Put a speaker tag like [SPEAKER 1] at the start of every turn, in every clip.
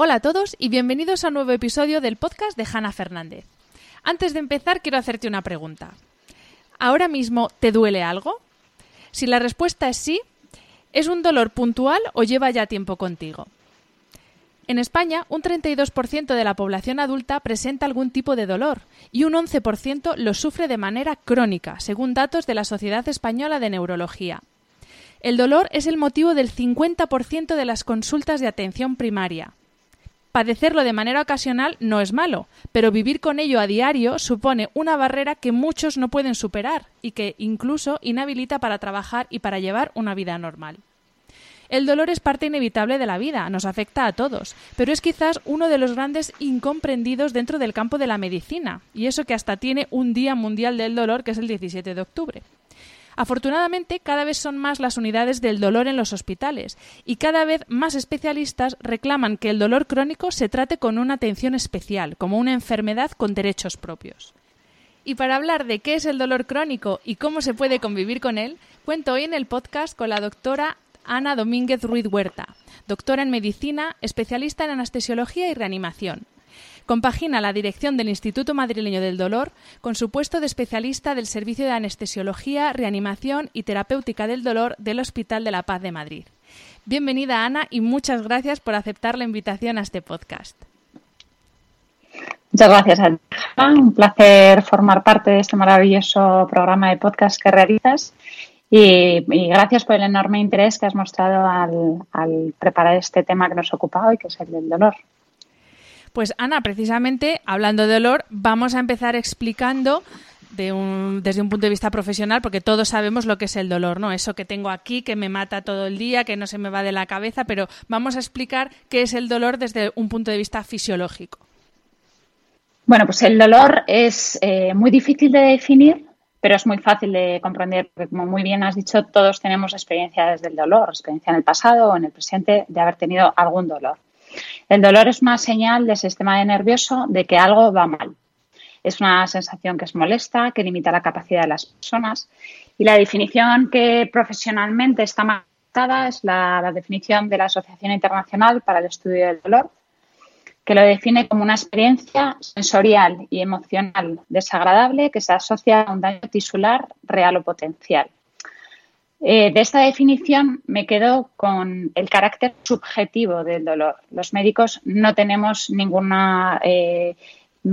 [SPEAKER 1] Hola a todos y bienvenidos a un nuevo episodio del podcast de Hanna Fernández. Antes de empezar, quiero hacerte una pregunta. ¿Ahora mismo te duele algo? Si la respuesta es sí, ¿es un dolor puntual o lleva ya tiempo contigo? En España, un 32% de la población adulta presenta algún tipo de dolor y un 11% lo sufre de manera crónica, según datos de la Sociedad Española de Neurología. El dolor es el motivo del 50% de las consultas de atención primaria. Padecerlo de manera ocasional no es malo, pero vivir con ello a diario supone una barrera que muchos no pueden superar y que incluso inhabilita para trabajar y para llevar una vida normal. El dolor es parte inevitable de la vida, nos afecta a todos, pero es quizás uno de los grandes incomprendidos dentro del campo de la medicina, y eso que hasta tiene un Día Mundial del Dolor, que es el 17 de octubre. Afortunadamente, cada vez son más las unidades del dolor en los hospitales y cada vez más especialistas reclaman que el dolor crónico se trate con una atención especial, como una enfermedad con derechos propios. Y para hablar de qué es el dolor crónico y cómo se puede convivir con él, cuento hoy en el podcast con la doctora Ana Domínguez Ruiz Huerta, doctora en medicina, especialista en anestesiología y reanimación. Compagina la dirección del Instituto Madrileño del Dolor con su puesto de especialista del Servicio de Anestesiología, Reanimación y Terapéutica del Dolor del Hospital de la Paz de Madrid. Bienvenida Ana y muchas gracias por aceptar la invitación a este podcast.
[SPEAKER 2] Muchas gracias, Ana. Un placer formar parte de este maravilloso programa de podcast que realizas y, gracias por el enorme interés que has mostrado al, preparar este tema que nos ocupa hoy, que es el del dolor.
[SPEAKER 1] Pues Ana, precisamente hablando de dolor, vamos a empezar explicando desde un punto de vista profesional, porque todos sabemos lo que es el dolor, ¿no? Eso que tengo aquí, que me mata todo el día, que no se me va de la cabeza, pero vamos a explicar qué es el dolor desde un punto de vista fisiológico.
[SPEAKER 2] Bueno, pues el dolor es eh, muy difícil de definir pero es muy fácil de comprender porque, como muy bien has dicho, todos tenemos experiencias del dolor, experiencia en el pasado o en el presente de haber tenido algún dolor. El dolor es una señal del sistema nervioso de que algo va mal. Es una sensación que es molesta, que limita la capacidad de las personas y la definición que profesionalmente está marcada es la definición de la Asociación Internacional para el Estudio del Dolor, que lo define como una experiencia sensorial y emocional desagradable que se asocia a un daño tisular real o potencial. Eh, de esta definición me quedo con el carácter subjetivo del dolor. Los médicos no tenemos ningún eh,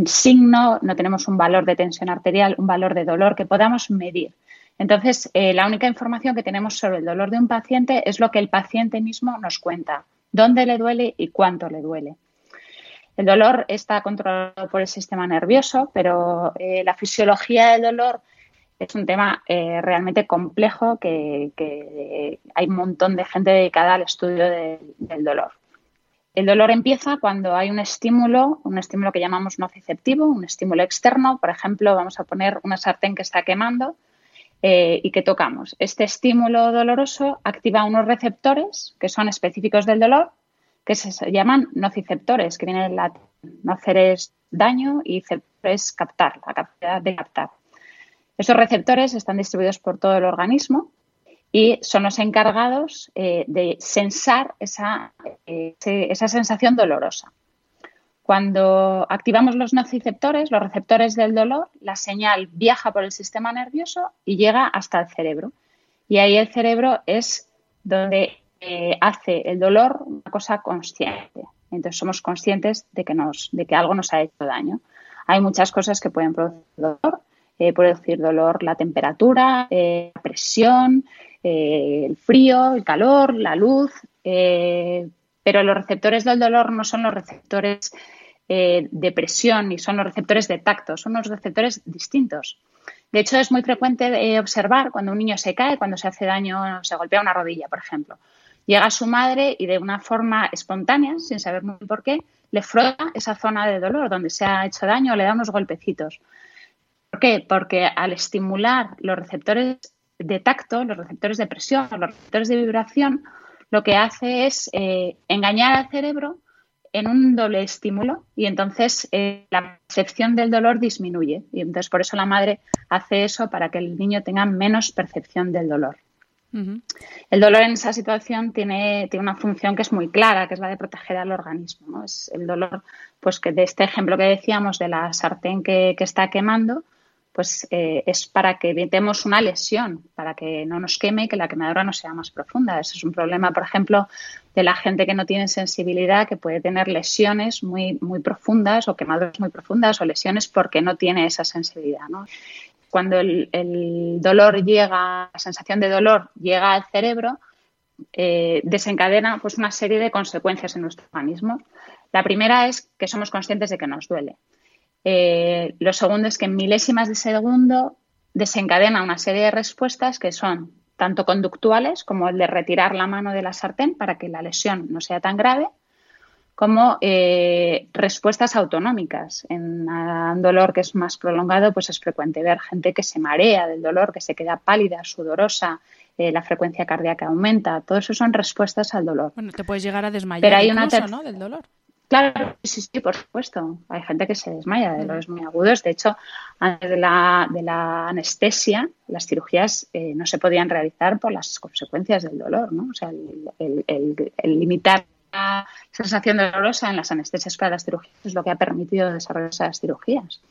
[SPEAKER 2] signo, no tenemos un valor de tensión arterial, un valor de dolor que podamos medir. Entonces, eh, la única información que tenemos sobre el dolor de un paciente es lo que el paciente mismo nos cuenta, dónde le duele y cuánto le duele. El dolor está controlado por el sistema nervioso, pero la fisiología del dolor es un tema eh, realmente complejo que, hay un montón de gente dedicada al estudio del dolor. El dolor empieza cuando hay un estímulo, un estímulo que llamamos nociceptivo, un estímulo externo. Por ejemplo, vamos a poner una sartén que está quemando eh, y que tocamos. Este estímulo doloroso activa unos receptores que son específicos del dolor que se llaman nociceptores, que viene del latín. Nocer es daño y ceptor es captar, la capacidad de captar. Esos receptores están distribuidos por todo el organismo y son los encargados eh, de sensar esa, eh, esa sensación dolorosa. Cuando activamos los nociceptores, los receptores del dolor, la señal viaja por el sistema nervioso y llega hasta el cerebro. Y ahí el cerebro es donde eh, hace el dolor una cosa consciente. Entonces somos conscientes de que, nos, de que algo nos ha hecho daño. Hay muchas cosas que pueden producir dolor. Eh, puede producir dolor la temperatura, eh, la presión, el frío, el calor, la luz. pero los receptores del dolor no son los receptores de presión ni son los receptores de tacto, son unos receptores distintos. De hecho, es muy frecuente observar cuando un niño se cae, cuando se hace daño, se golpea una rodilla, por ejemplo. Llega su madre y de una forma espontánea, sin saber muy por qué, le frota esa zona de dolor donde se ha hecho daño le da unos golpecitos. ¿Por qué? Porque al estimular los receptores de tacto, los receptores de presión, los receptores de vibración, lo que hace es eh, engañar al cerebro en un doble estímulo y entonces eh, la percepción del dolor disminuye. Y entonces por eso la madre hace eso para que el niño tenga menos percepción del dolor. El dolor en esa situación tiene, tiene, una función que es muy clara, que es la de proteger al organismo. Es el dolor, pues que de este ejemplo que decíamos de la sartén que, está quemando, pues eh, es para que evitemos una lesión, para que no nos queme y que la quemadura no sea más profunda. Ese es un problema, por ejemplo, de la gente que no tiene sensibilidad, que puede tener lesiones muy, muy profundas o quemaduras muy profundas o lesiones porque no tiene esa sensibilidad. cuando el, dolor llega, la sensación de dolor llega al cerebro, eh, desencadena pues, una serie de consecuencias en nuestro organismo. La primera es que somos conscientes de que nos duele. Eh, lo segundo es que en milésimas de segundo desencadena una serie de respuestas que son tanto conductuales como el de retirar la mano de la sartén para que la lesión no sea tan grave, como eh, respuestas autonómicas. En un dolor que es más prolongado, pues es frecuente ver gente que se marea del dolor, que se queda pálida, sudorosa, eh, la frecuencia cardíaca aumenta. Todo eso son respuestas al dolor.
[SPEAKER 1] Bueno, te puedes llegar a desmayar
[SPEAKER 2] Pero hay una
[SPEAKER 1] ¿no? del dolor.
[SPEAKER 2] Claro, sí, sí, por supuesto. Hay gente que se desmaya de dolores muy agudos. De hecho, antes de la, de la anestesia, las cirugías eh, no se podían realizar por las consecuencias del dolor, ¿no? O sea, el, el limitar sensación dolorosa en las anestesias para las cirugías es lo que ha permitido desarrollar esas cirugías.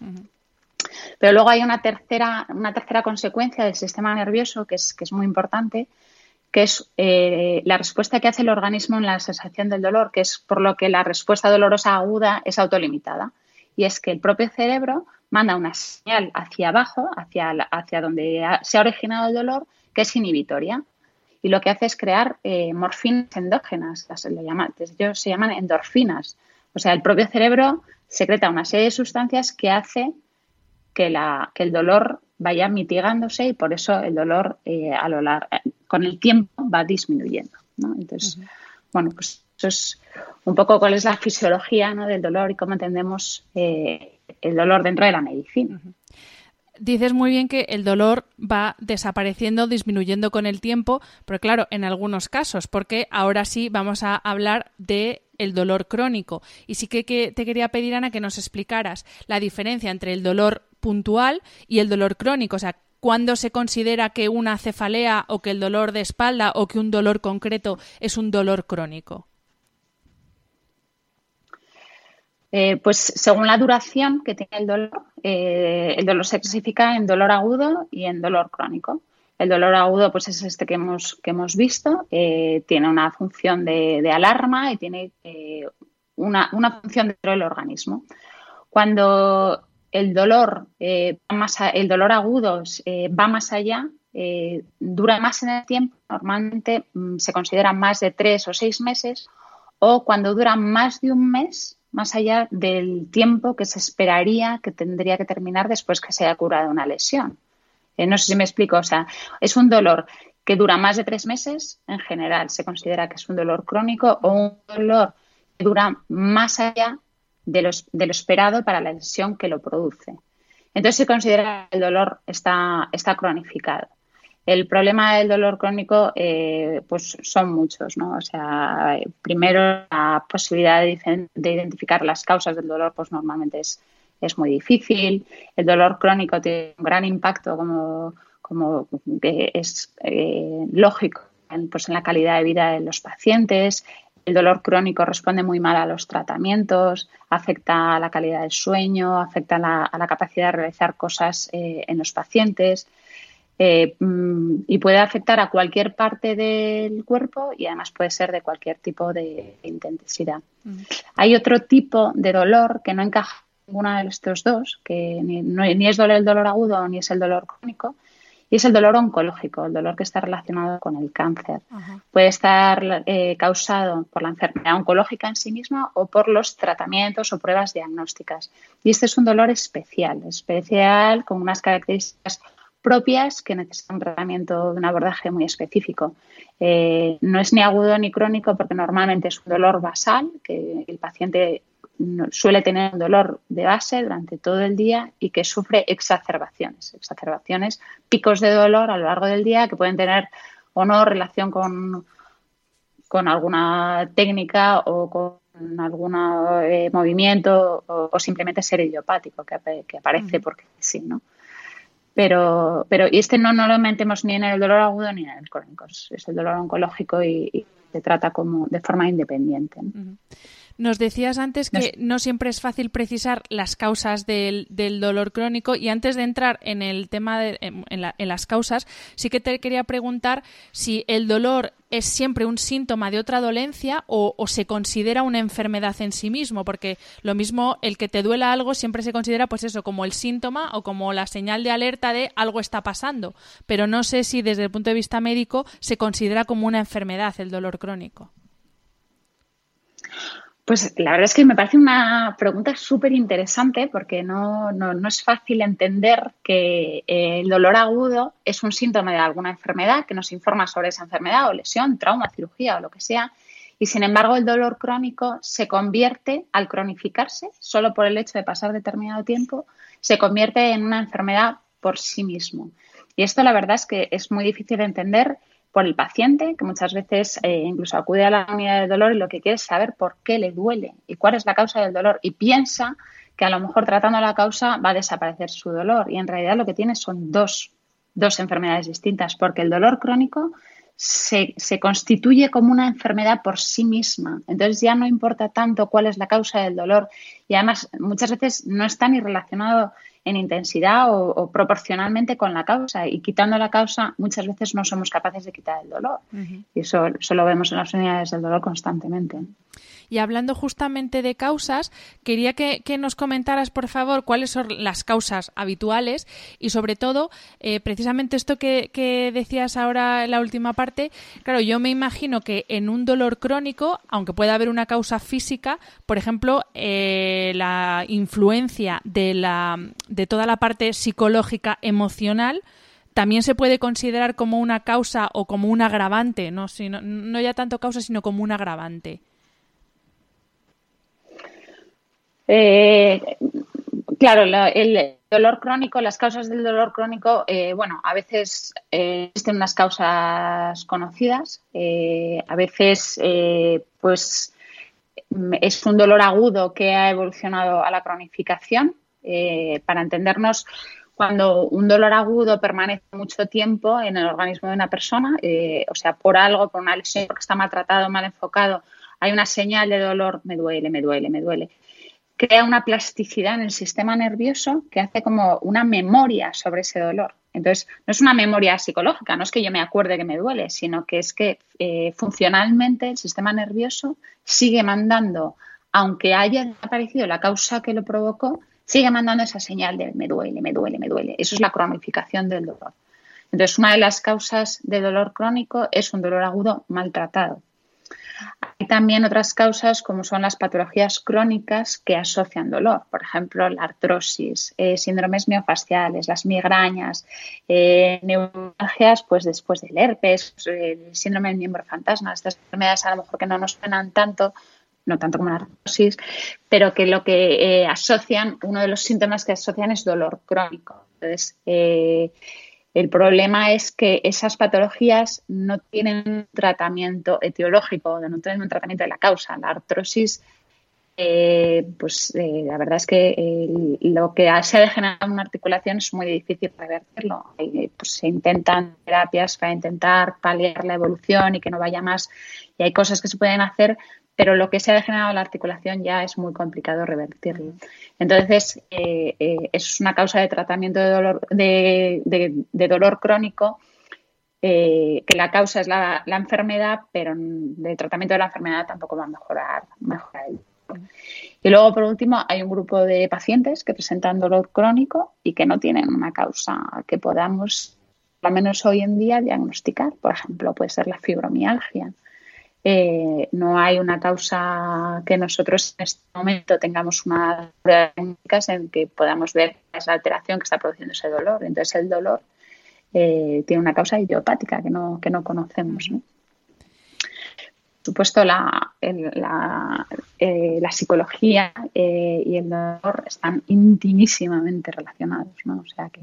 [SPEAKER 2] Pero luego hay una tercera, una tercera consecuencia del sistema nervioso que es, que es muy importante, que es eh, la respuesta que hace el organismo en la sensación del dolor, que es por lo que la respuesta dolorosa aguda es autolimitada. Y es que el propio cerebro manda una señal hacia abajo, hacia, hacia donde se ha originado el dolor, que es inhibitoria y lo que hace es crear eh, morfinas endógenas, ellos se llaman endorfinas. O sea, el propio cerebro secreta una serie de sustancias que hace que, la, que el dolor vaya mitigándose y por eso el dolor eh, a lo largo, con el tiempo va disminuyendo. Entonces, bueno, pues eso es un poco cuál es la fisiología del dolor y cómo entendemos eh, el dolor dentro de la medicina.
[SPEAKER 1] Dices muy bien que el dolor va desapareciendo, disminuyendo con el tiempo, pero claro, en algunos casos, porque ahora sí vamos a hablar de el dolor crónico. Y sí que, te quería pedir, Ana, que nos explicaras la diferencia entre el dolor puntual y el dolor crónico. O sea, ¿cuándo se considera que una cefalea o que el dolor de espalda o que un dolor concreto es un dolor crónico?
[SPEAKER 2] Eh, pues según la duración que tiene el dolor, eh, el dolor se clasifica en dolor agudo y en dolor crónico. El dolor agudo pues es este que hemos, que hemos visto, eh, tiene una función de, alarma y tiene una, función dentro del organismo. Cuando el dolor, más el dolor agudo va más allá, dura más en el tiempo, normalmente mm, se considera más de tres o seis meses, o cuando dura más de un mes, más allá del tiempo que se esperaría que tendría que terminar después que se haya curado una lesión. Eh, no sé si me explico, o sea, es un dolor que dura más de tres meses, en general se considera que es un dolor crónico o un dolor que dura más allá de lo, de esperado para la lesión que lo produce. Entonces se considera que el dolor está, está cronificado. El problema del dolor crónico, eh, pues son muchos, ¿no? O sea, primero la posibilidad de, identificar las causas del dolor, pues normalmente es, es muy difícil. El dolor crónico tiene un gran impacto, como, como que es eh, lógico, en, pues en la calidad de vida de los pacientes. El dolor crónico responde muy mal a los tratamientos, afecta a la calidad del sueño, afecta a la, capacidad de realizar cosas eh, en los pacientes. Eh, mm, y puede afectar a cualquier parte del cuerpo y además puede ser de cualquier tipo de intensidad. Hay otro tipo de dolor que no encaja en ninguno de estos dos, que ni, ni es dolor, el dolor agudo ni es el dolor crónico, y es el dolor oncológico, el dolor que está relacionado con el cáncer. Puede estar eh, causado por la enfermedad oncológica en sí misma o por los tratamientos o pruebas diagnósticas. Y este es un dolor especial, especial con unas características propias que necesitan un tratamiento de un abordaje muy específico. Eh, no es ni agudo ni crónico porque normalmente es un dolor basal que el paciente suele tener un dolor de base durante todo el día y que sufre exacerbaciones, exacerbaciones, picos de dolor a lo largo del día que pueden tener o no relación con, con alguna técnica o con algún eh, movimiento o, simplemente ser idiopático que, que aparece porque sí, ¿no? Pero, pero este no, no lo metemos ni en el dolor agudo ni en el crónico, es el dolor oncológico y, se trata como de forma independiente.
[SPEAKER 1] Nos decías antes que no siempre es fácil precisar las causas del, dolor crónico y antes de entrar en el tema de en, las causas, sí que te quería preguntar si el dolor es siempre un síntoma de otra dolencia o, se considera una enfermedad en sí mismo, porque lo mismo el que te duela algo siempre se considera pues eso como el síntoma o como la señal de alerta de algo está pasando, pero no sé si desde el punto de vista médico se considera como una enfermedad el dolor crónico.
[SPEAKER 2] Pues la verdad es que me parece una pregunta súper interesante porque no, es fácil entender que eh, el dolor agudo es un síntoma de alguna enfermedad que nos informa sobre esa enfermedad o lesión, trauma, cirugía o lo que sea. Y sin embargo, el dolor crónico se convierte, al cronificarse, solo por el hecho de pasar determinado tiempo, se convierte en una enfermedad por sí mismo. Y esto la verdad es que es muy difícil de entender por el paciente, que muchas veces eh, incluso acude a la unidad de dolor y lo que quiere es saber por qué le duele y cuál es la causa del dolor y piensa que a lo mejor tratando la causa va a desaparecer su dolor y en realidad lo que tiene son dos, dos enfermedades distintas, porque el dolor crónico se, se, constituye como una enfermedad por sí misma. Entonces ya no importa tanto cuál es la causa del dolor y además muchas veces no está ni relacionado en intensidad o, proporcionalmente con la causa. Y quitando la causa, muchas veces no somos capaces de quitar el dolor. Y eso, eso lo vemos en las unidades del dolor constantemente.
[SPEAKER 1] Y hablando justamente de causas, quería que, nos comentaras, por favor, cuáles son las causas habituales y, sobre todo, eh, precisamente esto que, decías ahora en la última parte. Claro, yo me imagino que en un dolor crónico, aunque pueda haber una causa física, por ejemplo, eh, la influencia de, la, de toda la parte psicológica, emocional, también se puede considerar como una causa o como un agravante, no, no ya tanto causa, sino como un agravante.
[SPEAKER 2] Eh, claro, el dolor crónico, las causas del dolor crónico, eh, bueno, a veces eh, existen unas causas conocidas, a veces pues es un dolor agudo que ha evolucionado a la cronificación. para entendernos, cuando un dolor agudo permanece mucho tiempo en el organismo de una persona, o sea, por algo, por una lesión, porque está maltratado, mal enfocado, hay una señal de dolor, me duele, me duele, me duele crea una plasticidad en el sistema nervioso que hace como una memoria sobre ese dolor. Entonces, no es una memoria psicológica, no es que yo me acuerde que me duele, sino que es que eh, funcionalmente el sistema nervioso sigue mandando, aunque haya desaparecido la causa que lo provocó, sigue mandando esa señal de me duele, me duele, me duele. Eso es la cronificación del dolor. Entonces, una de las causas de dolor crónico es un dolor agudo maltratado. Hay también otras causas como son las patologías crónicas que asocian dolor, por ejemplo, la artrosis, eh, síndromes miofasciales, las migrañas, eh, pues después del herpes, el síndrome del miembro fantasma, estas enfermedades a lo mejor que no nos suenan tanto, no tanto como la artrosis, pero que lo que eh, asocian, uno de los síntomas que asocian es dolor crónico. Entonces, el problema es que esas patologías no tienen tratamiento etiológico, no tienen un tratamiento de la causa. La artrosis eh, pues eh, la verdad es que lo que se ha degenerado en una articulación es muy difícil revertirlo. pues se intentan terapias para intentar paliar la evolución y que no vaya más. Y hay cosas que se pueden hacer, pero lo que se ha degenerado en la articulación ya es muy complicado revertirlo. Entonces, eh, es una causa de tratamiento de dolor, de, dolor crónico. que la causa es la, enfermedad, pero de tratamiento de la enfermedad tampoco va a mejorar, mejorar el y luego, por último, hay un grupo de pacientes que presentan dolor crónico y que no tienen una causa que podamos, al menos hoy en día, diagnosticar. Por ejemplo, puede ser la fibromialgia. Eh, no hay una causa que nosotros en este momento tengamos una técnicas en que podamos ver esa alteración que está produciendo ese dolor. Entonces, el dolor eh, tiene una causa idiopática que no, que no conocemos. ¿no? supuesto, la, la, eh, la psicología eh, y el dolor están intimísimamente relacionados, ¿no? O sea que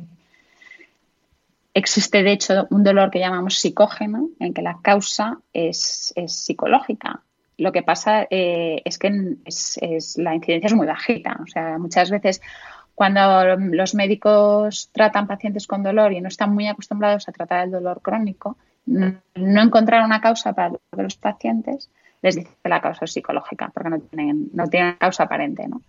[SPEAKER 2] existe, de hecho, un dolor que llamamos psicógeno, en que la causa es, psicológica. Lo que pasa eh, es que la incidencia es muy bajita. O sea, muchas veces cuando los médicos tratan pacientes con dolor y no están muy acostumbrados a tratar el dolor crónico, no encontrar una causa para los pacientes, les dice que la causa es psicológica, porque no tienen, no tienen causa aparente, ¿no?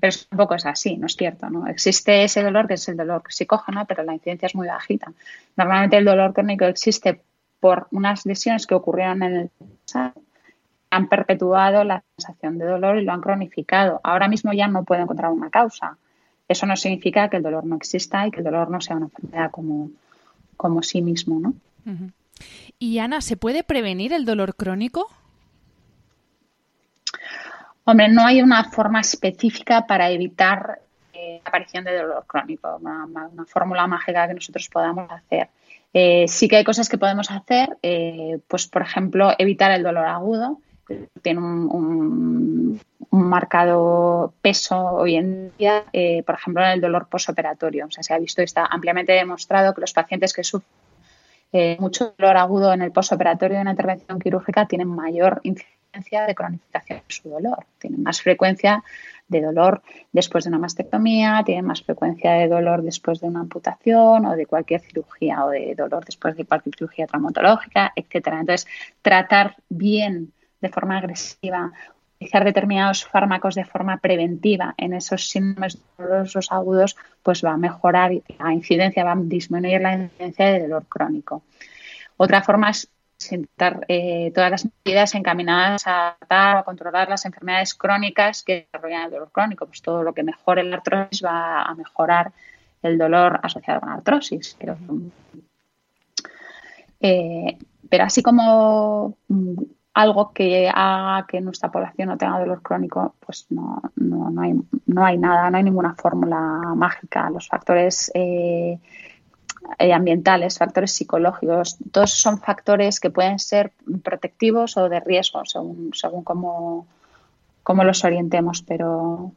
[SPEAKER 2] Pero tampoco es así, no es cierto, ¿no? Existe ese dolor que es el dolor psicógeno, pero la incidencia es muy bajita. Normalmente el dolor crónico existe por unas lesiones que ocurrieron en el pasado, han perpetuado la sensación de dolor y lo han cronificado. Ahora mismo ya no puedo encontrar una causa. Eso no significa que el dolor no exista y que el dolor no sea una enfermedad como, como sí mismo, ¿no?
[SPEAKER 1] Y Ana, ¿se puede prevenir el dolor crónico?
[SPEAKER 2] Hombre, no hay una forma específica para evitar eh, la aparición de dolor crónico, una, fórmula mágica que nosotros podamos hacer. Eh, sí que hay cosas que podemos hacer, eh, pues por ejemplo, evitar el dolor agudo. Tiene un, marcado peso hoy en día, por ejemplo, en el dolor posoperatorio. O sea, se ha visto, está ampliamente demostrado que los pacientes que sufren mucho dolor agudo en el posoperatorio de una intervención quirúrgica tienen mayor incidencia de cronificación de su dolor, tienen más frecuencia de dolor después de una mastectomía, tienen más frecuencia de dolor después de una amputación o de cualquier cirugía o de dolor después de cualquier cirugía traumatológica, etcétera. Entonces, tratar bien de forma agresiva utilizar determinados fármacos de forma preventiva en esos síndromes dolorosos agudos, pues va a mejorar la incidencia, va a disminuir la incidencia de dolor crónico. Otra forma es sentar eh, todas las medidas encaminadas a tratar o a controlar las enfermedades crónicas que desarrollan el dolor crónico. Pues todo lo que mejore la artrosis va a mejorar el dolor asociado con la artrosis. Pero, eh, pero así como algo que haga que nuestra población no tenga dolor crónico, pues no, no, no, hay, no hay nada, no hay ninguna fórmula mágica. Los factores eh, eh, ambientales, factores psicológicos, todos son factores que pueden ser protectivos o de riesgo, según, según cómo, cómo los orientemos, pero,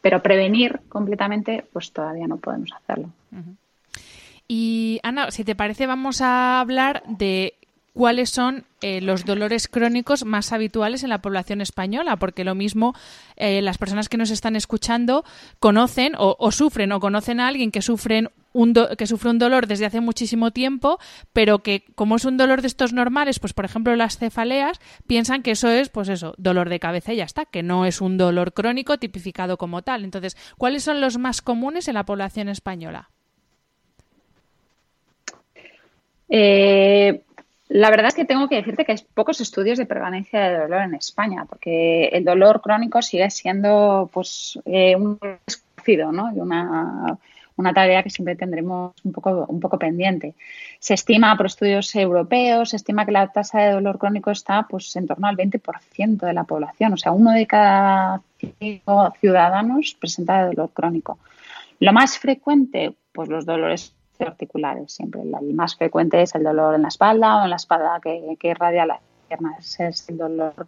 [SPEAKER 2] pero prevenir completamente, pues todavía no podemos hacerlo.
[SPEAKER 1] Y Ana, si te parece, vamos a hablar de cuáles son eh, los dolores crónicos más habituales en la población española, porque lo mismo eh, las personas que nos están escuchando conocen o, sufren o conocen a alguien que sufren un que sufre un dolor desde hace muchísimo tiempo, pero que como es un dolor de estos normales, pues por ejemplo las cefaleas, piensan que eso es, pues eso, dolor de cabeza y ya está, que no es un dolor crónico tipificado como tal. Entonces, ¿cuáles son los más comunes en la población española?
[SPEAKER 2] Eh, la verdad es que tengo que decirte que hay pocos estudios de prevalencia de dolor en España, porque el dolor crónico sigue siendo pues eh, un desconocido, ¿no? Y una, tarea que siempre tendremos un poco, un poco pendiente. Se estima por estudios europeos, se estima que la tasa de dolor crónico está pues en torno al 20% de la población, o sea, uno de cada cinco ciudadanos presenta dolor crónico. Lo más frecuente, pues los dolores articulares. Siempre el más frecuente es el dolor en la espalda o en la espalda que, que irradia las piernas. Es el dolor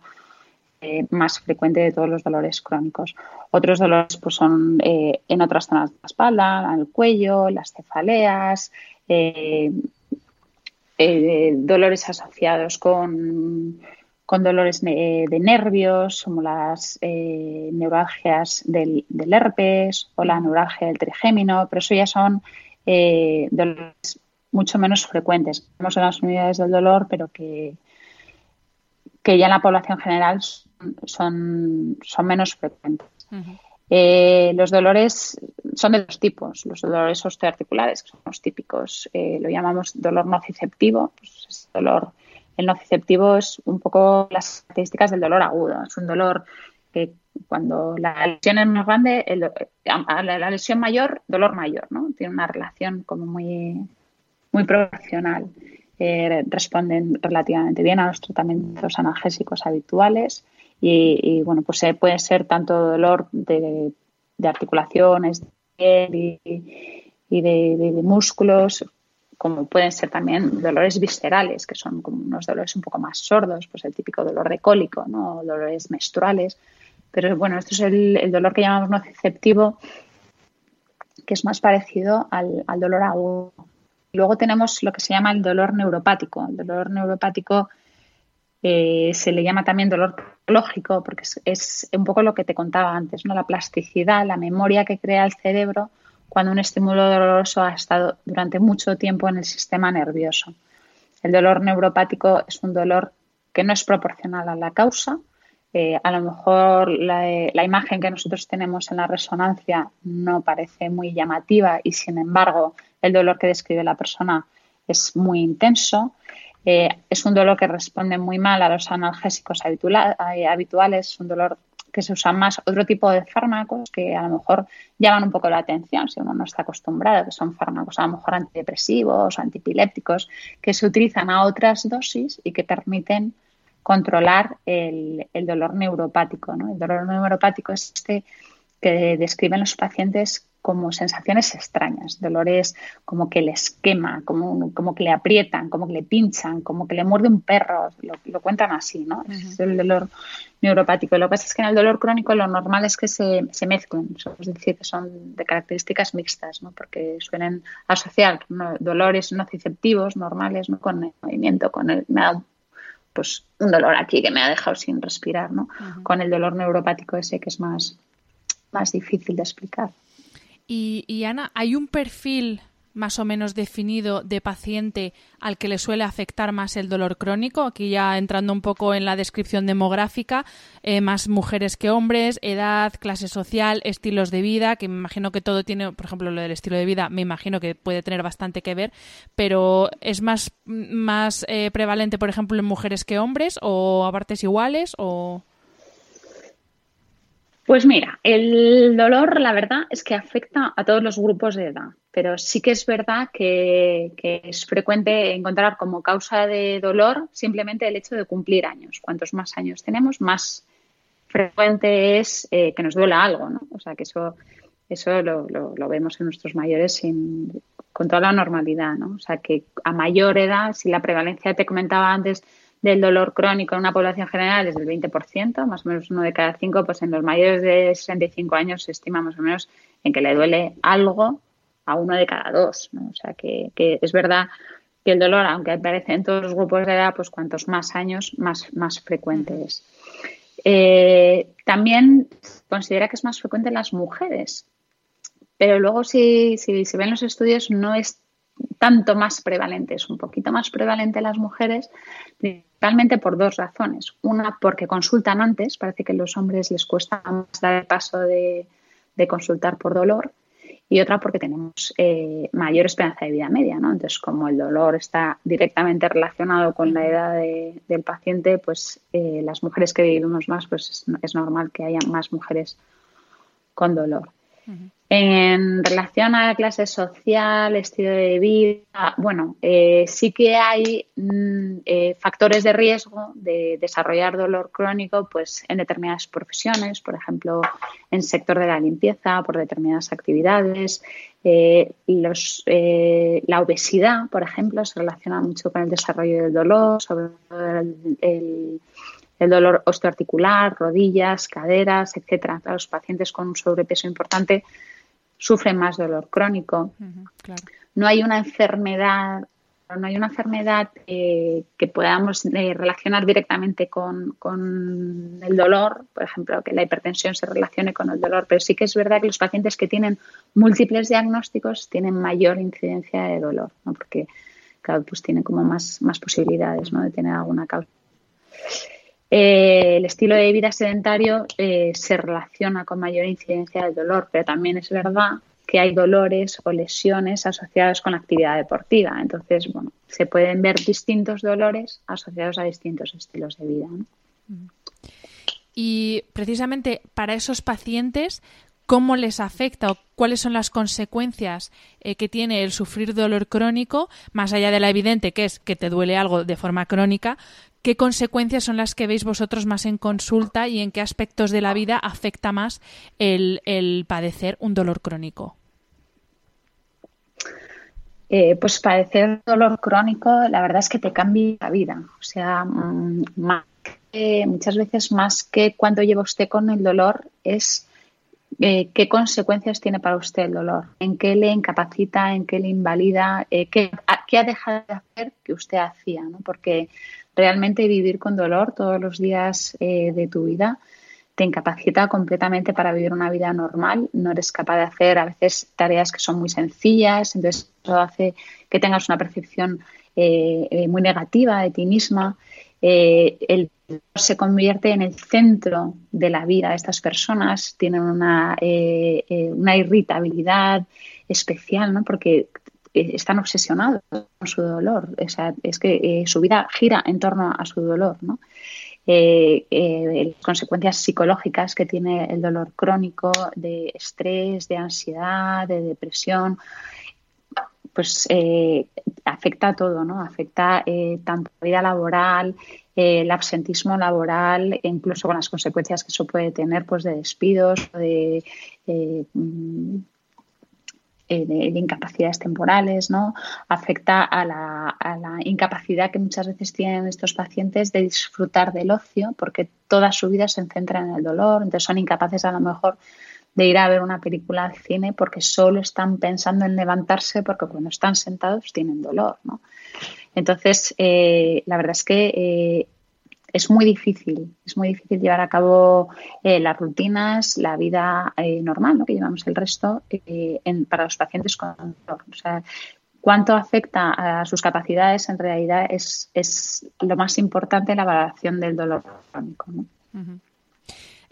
[SPEAKER 2] eh, más frecuente de todos los dolores crónicos. Otros dolores pues, son eh, en otras zonas de la espalda, en el cuello, las cefaleas, eh, dolores asociados con, con dolores de, nervios, como las neuralgias del, herpes o la neuralgia del trigémino, pero eso ya son eh, dolores mucho menos frecuentes. Tenemos en las unidades del dolor, pero que, que ya en la población general son, son menos frecuentes. Eh, los dolores son de dos tipos. Los dolores osteoarticulares, que son los típicos, lo llamamos dolor nociceptivo, pues es dolor el nociceptivo es un poco las características del dolor agudo. Es un dolor que cuando la lesión es más grande, la, lesión mayor, dolor mayor, ¿no? Tiene una relación como muy, muy proporcional. Eh, responden relativamente bien a los tratamientos analgésicos habituales y, bueno, pues eh, puede ser tanto dolor de, articulaciones, de y, de, músculos, como pueden ser también dolores viscerales, que son como unos dolores un poco más sordos, pues el típico dolor de cólico, ¿no? dolores menstruales. Pero bueno, esto es el, dolor que llamamos nociceptivo, que es más parecido al, dolor agudo. Luego tenemos lo que se llama el dolor neuropático. El dolor neuropático eh, se le llama también dolor lógico porque es, es, un poco lo que te contaba antes, ¿no? La plasticidad, la memoria que crea el cerebro cuando un estímulo doloroso ha estado durante mucho tiempo en el sistema nervioso. El dolor neuropático es un dolor que no es proporcional a la causa. Eh, a lo mejor la, imagen que nosotros tenemos en la resonancia no parece muy llamativa y sin embargo el dolor que describe la persona es muy intenso. Eh, es un dolor que responde muy mal a los analgésicos habituales, un dolor que se usan más otro tipo de fármacos que a lo mejor llaman un poco la atención si uno no está acostumbrado, que son fármacos a lo mejor antidepresivos, antipilépticos, que se utilizan a otras dosis y que permiten controlar el, dolor neuropático. El dolor neuropático es este que describen los pacientes como sensaciones extrañas, dolores como que les quema, como, como que le aprietan, como que le pinchan, como que le muerde un perro, lo, cuentan así, ¿no? Es el dolor neuropático. Lo que pasa es que en el dolor crónico lo normal es que se, se mezclen, es decir, que son de características mixtas, ¿no? Porque suelen asociar dolores nociceptivos normales ¿no? con el movimiento, con el... Me da pues un dolor aquí que me ha dejado sin respirar, ¿no? Con el dolor neuropático ese que es más, más difícil de explicar.
[SPEAKER 1] Y, Ana, ¿hay un perfil más o menos definido de paciente al que le suele afectar más el dolor crónico. Aquí ya entrando un poco en la descripción demográfica, eh, más mujeres que hombres, edad, clase social, estilos de vida, que me imagino que todo tiene, por ejemplo, lo del estilo de vida, me imagino que puede tener bastante que ver, pero es más, más eh, prevalente, por ejemplo, en mujeres que hombres o a partes iguales o...
[SPEAKER 2] Pues mira, el dolor, la verdad, es que afecta a todos los grupos de edad, pero sí que es verdad que, es frecuente encontrar como causa de dolor simplemente el hecho de cumplir años. Cuantos más años tenemos, más frecuente es eh, que nos duela algo, ¿no? O sea, que eso, eso lo, vemos en nuestros mayores sin, con toda la normalidad, ¿no? O sea, que a mayor edad, si la prevalencia te comentaba antes del dolor crónico en una población general es del 20%, más o menos uno de cada cinco, pues en los mayores de 65 años se estima más o menos en que le duele algo a uno de cada dos. O sea que, es verdad que el dolor, aunque aparece en todos los grupos de edad, pues cuantos más años, más, más frecuente es. Eh, también considera que es más frecuente en las mujeres, pero luego si, si se ven los estudios no es tanto más prevalente, es un poquito más prevalente en las mujeres, principalmente por dos razones. Una, porque consultan antes, parece que a los hombres les cuesta más dar el paso de, consultar por dolor, y otra porque tenemos eh, mayor esperanza de vida media, ¿no? Entonces, como el dolor está directamente relacionado con la edad del paciente, pues eh, las mujeres que vivimos más, pues es, es normal que haya más mujeres con dolor. En relación a la clase social, estilo de vida, bueno, eh, sí que hay mm, eh, factores de riesgo de desarrollar dolor crónico pues, en determinadas profesiones, por ejemplo, en el sector de la limpieza, por determinadas actividades. Eh, la obesidad, por ejemplo, se relaciona mucho con el desarrollo del dolor, sobre todo el dolor osteoarticular, rodillas, caderas, etcétera. Los pacientes con un sobrepeso importante sufren más dolor crónico. No hay una enfermedad no hay una enfermedad que podamos relacionar directamente con, con, el dolor, por ejemplo, que la hipertensión se relacione con el dolor, pero sí que es verdad que los pacientes que tienen múltiples diagnósticos tienen mayor incidencia de dolor, ¿no? porque claro, pues tienen como más, más posibilidades ¿no? de tener alguna causa. Eh, el estilo de vida sedentario eh, se relaciona con mayor incidencia del dolor, pero también es verdad que hay dolores o lesiones asociados con la actividad deportiva. Entonces, bueno, se pueden ver distintos dolores asociados a distintos estilos de vida.
[SPEAKER 1] Y precisamente para esos pacientes, cómo les afecta o cuáles son las consecuencias eh, que tiene el sufrir dolor crónico, más allá de la evidente que es que te duele algo de forma crónica, qué consecuencias son las que veis vosotros más en consulta y en qué aspectos de la vida afecta más el, padecer un dolor crónico.
[SPEAKER 2] Eh, pues padecer dolor crónico, la verdad es que te cambia la vida. O sea, mm, muchas veces más que cuando lleva usted con el dolor es eh, qué consecuencias tiene para usted el dolor, en qué le incapacita, en qué le invalida, eh, qué, ha dejado de hacer que usted hacía, ¿no? Porque realmente vivir con dolor todos los días eh, de tu vida te incapacita completamente para vivir una vida normal, no eres capaz de hacer a veces tareas que son muy sencillas, entonces eso hace que tengas una percepción muy negativa de ti misma. el se convierte en el centro de la vida de estas personas, tienen una, eh, eh, una irritabilidad especial, ¿no? porque eh, están obsesionados con su dolor. O sea, es que su vida gira en torno a su dolor. ¿no? las consecuencias psicológicas que tiene el dolor crónico de estrés, de ansiedad, de depresión, pues afecta a todo, ¿no? Afecta tanto la vida laboral, el absentismo laboral, incluso con las consecuencias que eso puede tener pues, de despidos, de, eh, de, incapacidades temporales, ¿no? Afecta a la, a la, incapacidad que muchas veces tienen estos pacientes de disfrutar del ocio, porque toda su vida se centra en el dolor, entonces son incapaces a lo mejor de ir a ver una película al cine porque solo están pensando en levantarse porque cuando están sentados tienen dolor, ¿no? Entonces, eh, la verdad es que eh, es muy difícil, es muy difícil llevar a cabo eh, las rutinas, la vida normal que llevamos el resto para los pacientes con dolor. O sea, cuánto afecta a sus capacidades en realidad es, lo más importante en la valoración del dolor crónico. ¿no?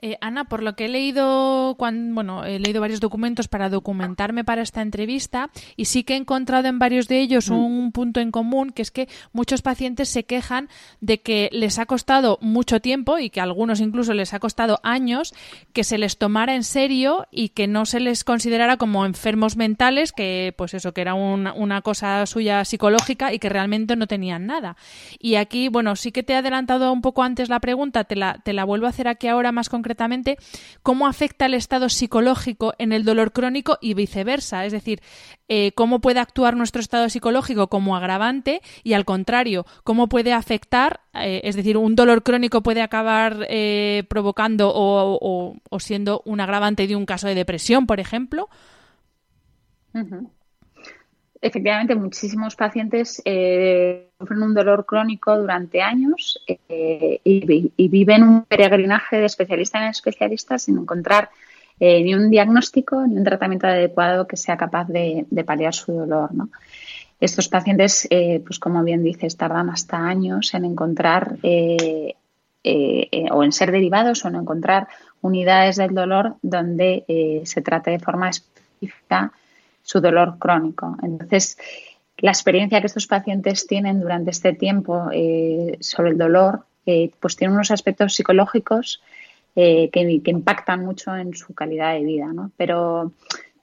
[SPEAKER 1] Eh, Ana, por lo que he leído, cuando, bueno, he leído varios documentos para documentarme para esta entrevista y sí que he encontrado en varios de ellos mm. un punto en común, que es que muchos pacientes se quejan de que les ha costado mucho tiempo y que a algunos incluso les ha costado años que se les tomara en serio y que no se les considerara como enfermos mentales, que pues eso, que era una cosa suya psicológica y que realmente no tenían nada. Y aquí, bueno, sí que te he adelantado un poco antes la pregunta, te la, te la vuelvo a hacer aquí ahora más concretamente concretamente cómo afecta el estado psicológico en el dolor crónico y viceversa. Es decir, eh, cómo puede actuar nuestro estado psicológico como agravante y al contrario, cómo puede afectar, eh, es decir, un dolor crónico puede acabar eh, provocando o, siendo un agravante de un caso de depresión, por ejemplo
[SPEAKER 2] efectivamente muchísimos pacientes eh, sufren un dolor crónico durante años eh, y, viven un peregrinaje de especialista en especialista sin encontrar eh, ni un diagnóstico ni un tratamiento adecuado que sea capaz de, paliar su dolor. Estos pacientes, pues como bien dices, tardan hasta años en encontrar o en ser derivados o en encontrar unidades del dolor donde se trate de forma específica su dolor crónico. Entonces, la experiencia que estos pacientes tienen durante este tiempo eh, sobre el dolor, eh, pues tiene unos aspectos psicológicos eh, que, impactan mucho en su calidad de vida. ¿no? Pero,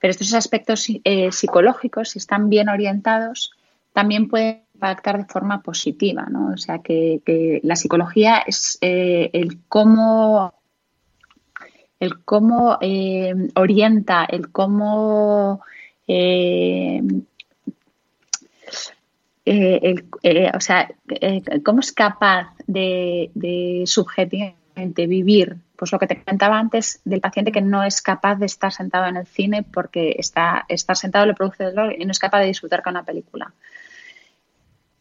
[SPEAKER 2] pero estos aspectos psicológicos, si están bien orientados, también pueden impactar de forma positiva. ¿no? O sea, que, que la psicología es el cómo el cómo orienta, el cómo eh, eh, eh, o sea, cómo es capaz de, subjetivamente vivir, pues lo que te comentaba antes del paciente que no es capaz de estar sentado en el cine porque está, estar sentado le produce dolor y no es capaz de disfrutar con una película.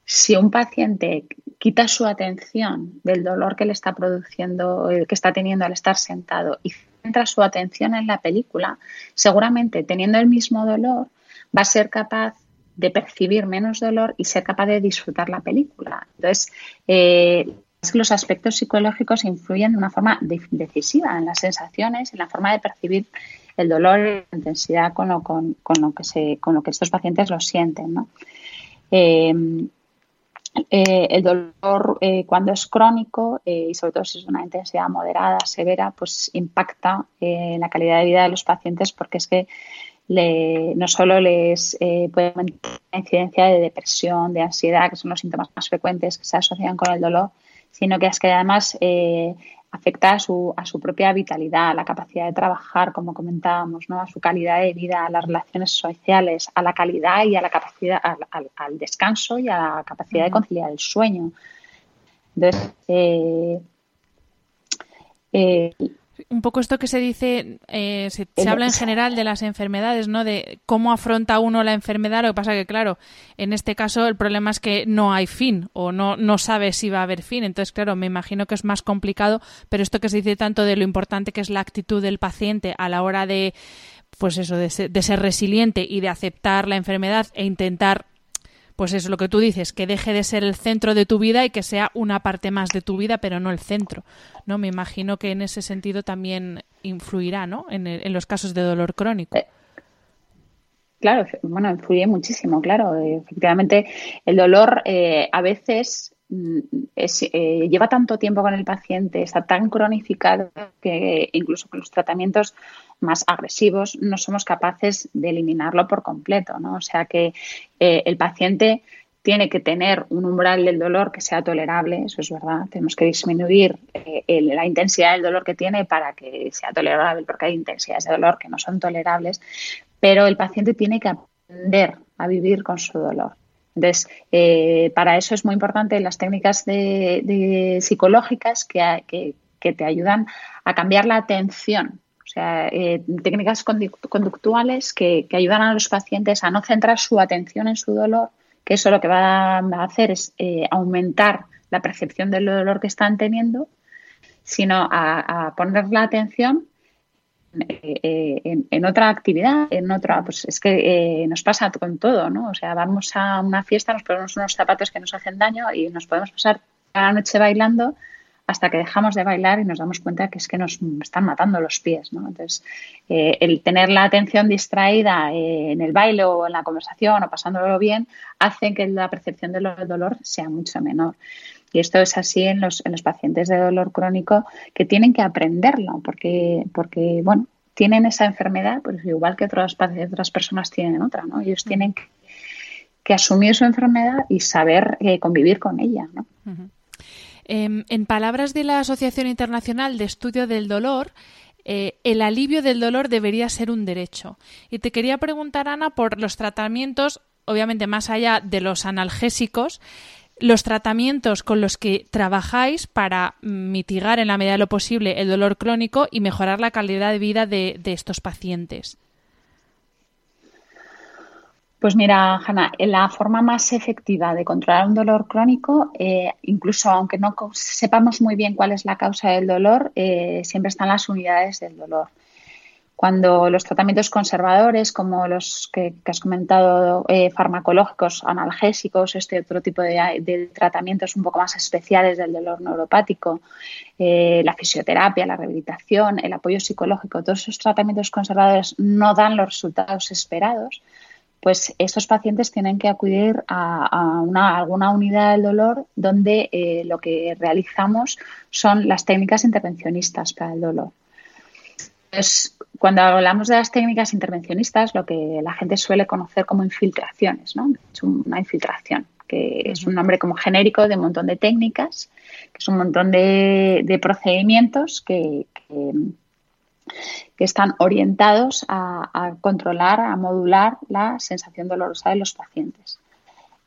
[SPEAKER 2] si un paciente quita su atención del dolor que le está produciendo, eh, que está teniendo al estar sentado y centra su atención en la película, seguramente teniendo el mismo dolor, va a ser capaz de percibir menos dolor y ser capaz de disfrutar la película. Entonces, eh, los aspectos psicológicos influyen de una forma decisiva en las sensaciones, en la forma de percibir el dolor la intensidad con lo, con, lo, que, se, con lo que estos pacientes lo sienten. ¿no? Eh, eh, el dolor eh, cuando es crónico eh, y sobre todo si es una intensidad moderada, severa, pues impacta en la calidad de vida de los pacientes porque es que no solo les puede aumentar la incidencia de depresión, de ansiedad, que son los síntomas más frecuentes que se asocian con el dolor, sino que es que además afecta a su, a su propia vitalidad, a la capacidad de trabajar, como comentábamos, ¿no? a su calidad de vida, a las relaciones sociales, a la calidad y a la capacidad, al, descanso y a la capacidad de conciliar el sueño. Entonces, eh,
[SPEAKER 1] eh, un poco esto que se dice, eh, se, habla en general de las enfermedades, ¿no? De cómo afronta uno la enfermedad. Lo que pasa que, claro, en este caso el problema es que no hay fin o no, no sabe si va a haber fin. Entonces, claro, me imagino que es más complicado, pero esto que se dice tanto de lo importante que es la actitud del paciente a la hora de, pues eso, de ser, de ser resiliente y de aceptar la enfermedad e intentar pues es lo que tú dices, que deje de ser el centro de tu vida y que sea una parte más de tu vida, pero no el centro. ¿no? Me imagino que en ese sentido también influirá ¿no? en, en los casos de dolor crónico. Eh,
[SPEAKER 2] claro, bueno, influye muchísimo, claro. Efectivamente, el dolor eh, a veces mm, eh, lleva tanto tiempo con el paciente, está tan cronificado que incluso con los tratamientos más agresivos, no somos capaces de eliminarlo por completo, ¿no? O sea que eh, el paciente tiene que tener un umbral del dolor que sea tolerable, eso es verdad. Tenemos que disminuir eh, la intensidad del dolor que tiene para que sea tolerable, porque hay intensidades de dolor que no son tolerables, pero el paciente tiene que aprender a vivir con su dolor. Entonces, eh, para eso es muy importante las técnicas de, psicológicas que, que, te ayudan a cambiar la atención o sea, eh, técnicas conductuales que, ayudan a los pacientes a no centrar su atención en su dolor, que eso lo que va a hacer es eh, aumentar la percepción del dolor que están teniendo, sino a, poner la atención eh, en, otra actividad, en otra, pues es que nos pasa con todo, ¿no? O sea, vamos a una fiesta, nos ponemos unos zapatos que nos hacen daño y nos podemos pasar la noche bailando hasta que dejamos de bailar y nos damos cuenta que es que nos están matando los pies. ¿no? Entonces, eh, el tener la atención distraída eh, en el baile o en la conversación o pasándolo bien hace que la percepción del dolor sea mucho menor. Y esto es así en los, en los pacientes de dolor crónico que tienen que aprenderlo porque, porque bueno, tienen esa enfermedad, pues igual que otras, otras personas tienen otra, ¿no? Ellos tienen que, asumir su enfermedad y saber eh, convivir con ella, ¿no?
[SPEAKER 1] Em, en palabras de la Asociación Internacional de Estudio del Dolor, eh, el alivio del dolor debería ser un derecho. Y te quería preguntar, Ana, por los tratamientos, obviamente más allá de los analgésicos, los tratamientos con los que trabajáis para mitigar en la medida de lo posible el dolor crónico y mejorar la calidad de vida de estos pacientes.
[SPEAKER 2] Pues mira, Hanna, la forma más efectiva de controlar un dolor crónico, eh, incluso aunque no sepamos muy bien cuál es la causa del dolor, eh, siempre están las unidades del dolor. Cuando los tratamientos conservadores, como los que, has comentado, eh, farmacológicos, analgésicos, este otro tipo de, tratamientos un poco más especiales del dolor neuropático, la fisioterapia, la rehabilitación, el apoyo psicológico, todos esos tratamientos conservadores no dan los resultados esperados, pues estos pacientes tienen que acudir a, una, alguna unidad del dolor donde eh, lo que realizamos son las técnicas intervencionistas para el dolor. Entonces, cuando hablamos de las técnicas intervencionistas, lo que la gente suele conocer como infiltraciones, ¿no? Es una infiltración, que es un nombre como genérico de un montón de técnicas, que es un montón de, procedimientos que que están orientados a, controlar, a modular la sensación dolorosa de los pacientes.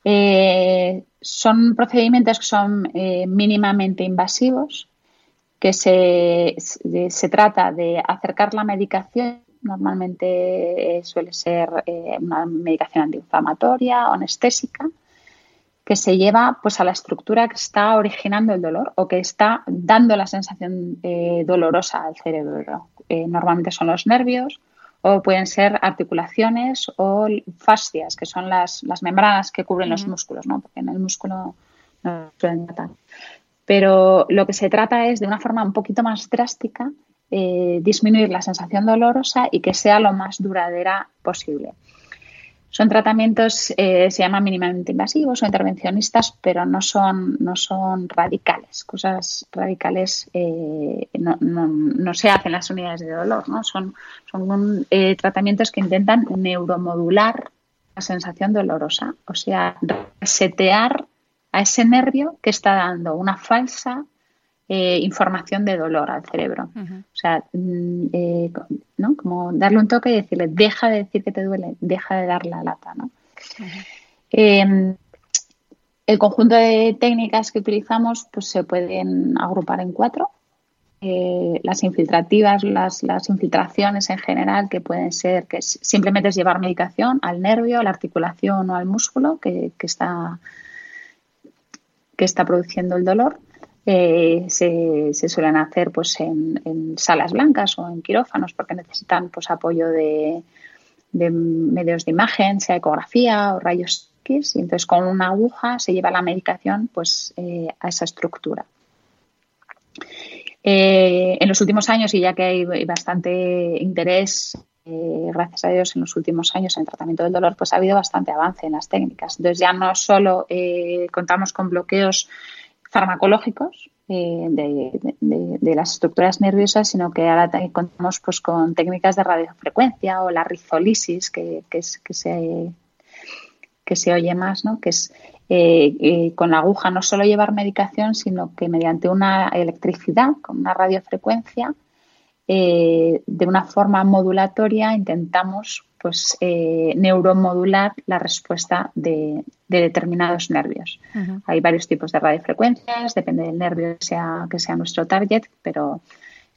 [SPEAKER 2] Eh, son procedimientos que son eh, mínimamente invasivos, que se, trata de acercar la medicación, normalmente eh, suele ser una medicación antiinflamatoria o anestésica, que se lleva pues a la estructura que está originando el dolor o que está dando la sensación eh, dolorosa al cerebro. Eh, normalmente son los nervios o pueden ser articulaciones o fascias, que son las, membranas que cubren los músculos, ¿no? porque en el músculo no suelen tratar. Pero lo que se trata es de una forma un poquito más drástica eh, disminuir la sensación dolorosa y que sea lo más duradera posible. Son tratamientos, eh, se llaman mínimamente invasivos o intervencionistas, pero no son, no son radicales. Cosas radicales eh, no, se hacen en las unidades de dolor, ¿no? Son, son eh, tratamientos que intentan neuromodular la sensación dolorosa, o sea, resetear a ese nervio que está dando una falsa eh, información de dolor al cerebro. O sea, mm, eh, ¿no? Como darle un toque y decirle, deja de decir que te duele, deja de dar la lata, ¿no? Em, el conjunto de técnicas que utilizamos pues, se pueden agrupar en cuatro. Eh, las infiltrativas, las, las, infiltraciones en general, que pueden ser que simplemente es llevar medicación al nervio, a la articulación o al músculo que, que está, que está produciendo el dolor. Eh, se, suelen hacer pues en, salas blancas o en quirófanos porque necesitan pues apoyo de, medios de imagen, sea ecografía o rayos X, y entonces con una aguja se lleva la medicación pues eh, a esa estructura. Eh, en los últimos años, y ya que hay bastante interés, gracias a Dios, en los últimos años en el tratamiento del dolor, pues ha habido bastante avance en las técnicas. Entonces ya no solo contamos con bloqueos farmacológicos eh, de, las estructuras nerviosas, sino que ahora contamos pues, con técnicas de radiofrecuencia o la rizolisis, que, que, se, que se oye más, ¿no? que es eh, eh, con la aguja no solo llevar medicación, sino que mediante una electricidad, con una radiofrecuencia, de una forma modulatoria intentamos pues eh, neuromodular la respuesta de, determinados nervios. Hay varios tipos de radiofrecuencias, depende del nervio que sea, que sea nuestro target, pero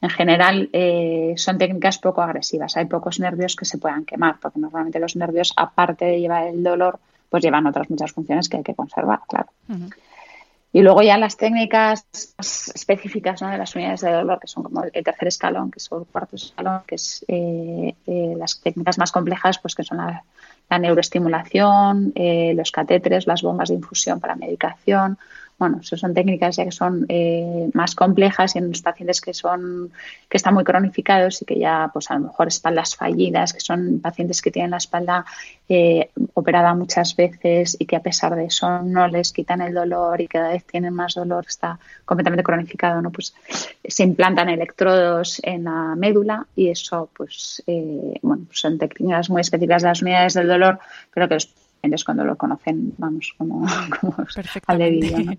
[SPEAKER 2] en general eh, son técnicas poco agresivas. Hay pocos nervios que se puedan quemar, porque normalmente los nervios, aparte de llevar el dolor, pues llevan otras muchas funciones que hay que conservar, claro. Y luego ya las técnicas específicas de las unidades de dolor, que son como el tercer escalón, que es el cuarto escalón, que es eh, eh, las técnicas más complejas, pues que son la, neuroestimulación, eh, los catéteres, las bombas de infusión para medicación, bueno, eso son técnicas ya que son eh, más complejas y en los pacientes que son que están muy cronificados y que ya, pues a lo mejor espaldas fallidas, que son pacientes que tienen la espalda eh, operada muchas veces y que a pesar de eso no les quitan el dolor y cada vez tienen más dolor, está completamente cronificado, ¿no? Pues se implantan electrodos en la médula y eso, pues, eh, bueno, son técnicas muy específicas de las unidades del dolor, pero que los es cuando lo conocen, vamos, como, como al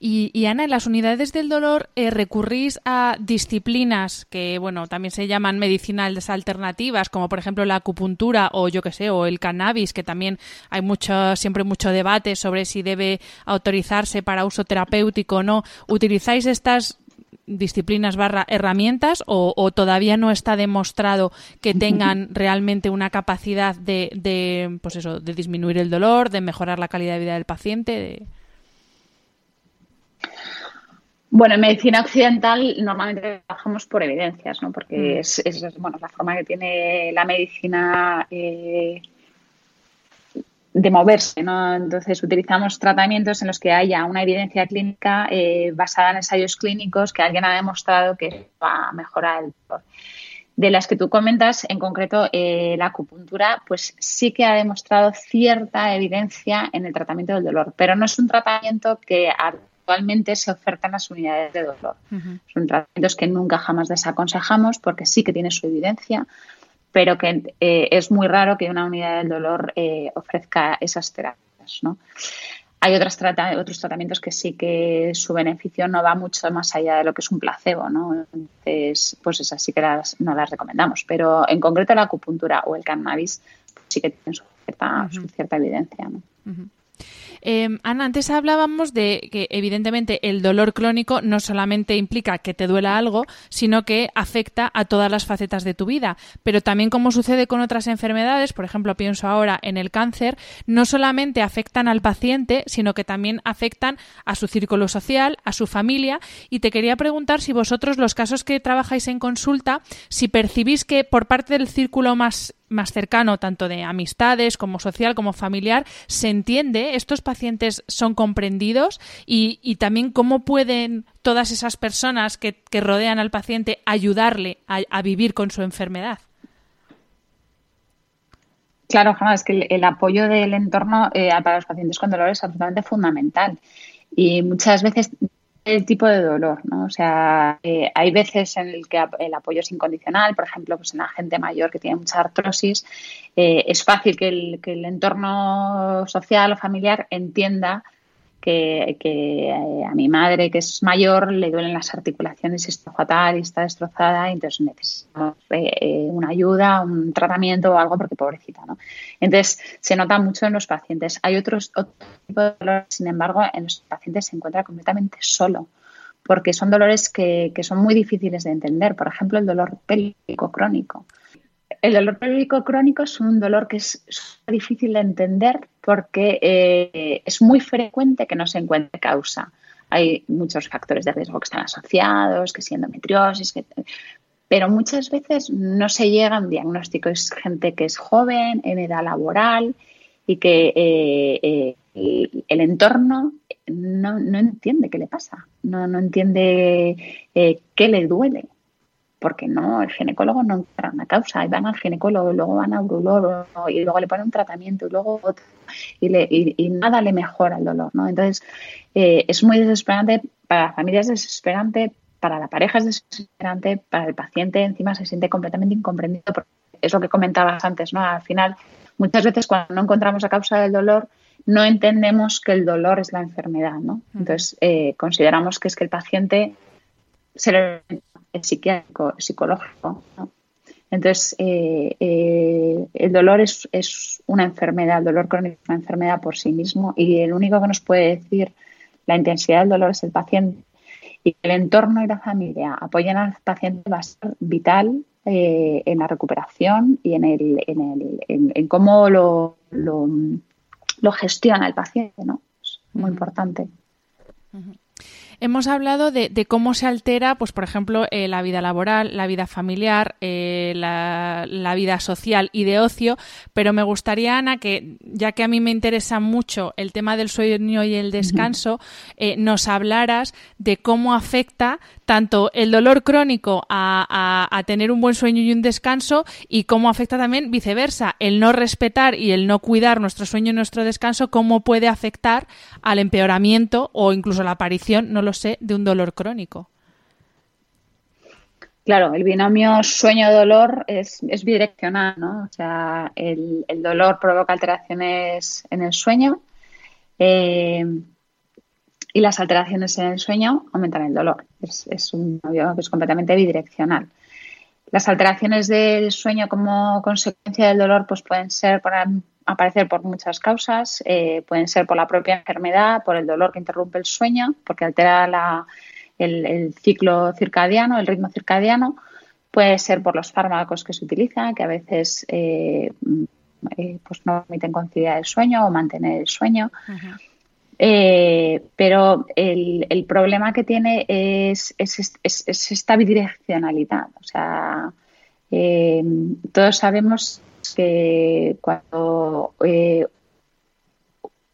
[SPEAKER 1] y, Ana, en las unidades del dolor eh, recurrís a disciplinas que, bueno, también se llaman medicinales alternativas, como por ejemplo la acupuntura o yo qué sé, o el cannabis, que también hay mucho, siempre mucho debate sobre si debe autorizarse para uso terapéutico o no. ¿Utilizáis estas disciplinas barra herramientas o, todavía no está demostrado que tengan realmente una capacidad de, de, pues eso, de disminuir el dolor, de mejorar la calidad de vida del paciente?
[SPEAKER 2] Bueno, en medicina occidental normalmente trabajamos por evidencias, ¿no? Porque mm. es, es, bueno, la forma que tiene la medicina eh, de moverse, ¿no? Entonces utilizamos tratamientos en los que haya una evidencia clínica eh, basada en ensayos clínicos que alguien ha demostrado que va a mejorar el dolor. De las que tú comentas, en concreto eh, la acupuntura, pues sí que ha demostrado cierta evidencia en el tratamiento del dolor, pero no es un tratamiento que actualmente se oferta en las unidades de dolor. Son tratamientos que nunca jamás desaconsejamos porque sí que tiene su evidencia, pero que eh, es muy raro que una unidad del dolor eh, ofrezca esas terapias. ¿no? Hay otros tratamientos que sí que su beneficio no va mucho más allá de lo que es un placebo, ¿no? Entonces, pues esas sí que no las recomendamos. Pero en concreto la acupuntura o el cannabis sí que tienen su cierta, evidencia, ¿no?
[SPEAKER 1] Em, Ana, antes hablábamos de que evidentemente el dolor crónico no solamente implica que te duela algo, sino que afecta a todas las facetas de tu vida. Pero también como sucede con otras enfermedades, por ejemplo, pienso ahora en el cáncer, no solamente afectan al paciente, sino que también afectan a su círculo social, a su familia. Y te quería preguntar si vosotros los casos que trabajáis en consulta, si percibís que por parte del círculo más más cercano, tanto de amistades como social como familiar, se entiende, estos pacientes son comprendidos y, y también cómo pueden todas esas personas que, que rodean al paciente ayudarle a, vivir con su enfermedad.
[SPEAKER 2] Claro, jamás, que el, apoyo del entorno eh, para los pacientes con dolor es absolutamente fundamental. Y muchas veces el tipo de dolor, ¿no? O sea, eh, hay veces en el que el apoyo es incondicional, por ejemplo, pues en la gente mayor que tiene mucha artrosis, eh, es fácil que el, que el, entorno social o familiar entienda que, eh, a mi madre, que es mayor, le duelen las articulaciones, está fatal y está destrozada, y entonces necesitamos una ayuda, un tratamiento o algo porque pobrecita, ¿no? Entonces, se nota mucho en los pacientes. Hay otros, otro tipo de dolores, sin embargo, en los pacientes se encuentra completamente solo porque son dolores que, son muy difíciles de entender. Por ejemplo, el dolor pélvico crónico. El dolor pélvico crónico es un dolor que es difícil de entender porque eh, es muy frecuente que no se encuentre causa. Hay muchos factores de riesgo que están asociados, que si endometriosis, pero muchas veces no se llega a un diagnóstico. Es gente que es joven, en edad laboral y que eh, eh, el entorno no, entiende qué le pasa, no, no entiende qué le duele, porque no, el ginecólogo no encuentra una causa, y van al ginecólogo, luego van a urologo y luego le ponen un tratamiento y luego otro, y, le, y, nada le mejora el dolor, ¿no? Entonces, es muy desesperante, para las familias es desesperante, para la pareja es desesperante, para el paciente encima se siente completamente incomprendido, porque es lo que comentabas antes, ¿no? Al final, muchas veces cuando no encontramos la causa del dolor, no entendemos que el dolor es la enfermedad, ¿no? Entonces, eh, consideramos que es que el paciente se es psiquiátrico, psicológico, ¿no? Entonces, eh, eh, el dolor es, es, una enfermedad, el dolor crónico es una enfermedad por sí mismo y el único que nos puede decir la intensidad del dolor es el paciente y que el entorno y la familia apoyen al paciente va a ser vital eh, en la recuperación y en, el, en, el, en, cómo lo, lo, lo, gestiona el paciente, ¿no? Es muy importante.
[SPEAKER 1] Hemos hablado de, cómo se altera, pues por ejemplo, eh, la vida laboral, la vida familiar, eh, la, vida social y de ocio, pero me gustaría, Ana, que ya que a mí me interesa mucho el tema del sueño y el descanso, eh, nos hablaras de cómo afecta tanto el dolor crónico a, a, tener un buen sueño y un descanso y cómo afecta también viceversa, el no respetar y el no cuidar nuestro sueño y nuestro descanso, cómo puede afectar al empeoramiento o incluso la aparición, no lo sé, de un dolor crónico.
[SPEAKER 2] Claro, el binomio sueño-dolor es, bidireccional, ¿no? O sea, el, dolor provoca alteraciones en el sueño eh, y las alteraciones en el sueño aumentan el dolor. Es, es un binomio que es completamente bidireccional. Las alteraciones del sueño como consecuencia del dolor pues pueden ser por aparecer por muchas causas, eh, pueden ser por la propia enfermedad, por el dolor que interrumpe el sueño, porque altera el, ciclo circadiano, el ritmo circadiano, puede ser por los fármacos que se utilizan, que a veces eh, eh, pues no permiten conciliar el sueño o mantener el sueño. pero el, problema que tiene es, es esta bidireccionalidad. O sea, todos sabemos que cuando eh,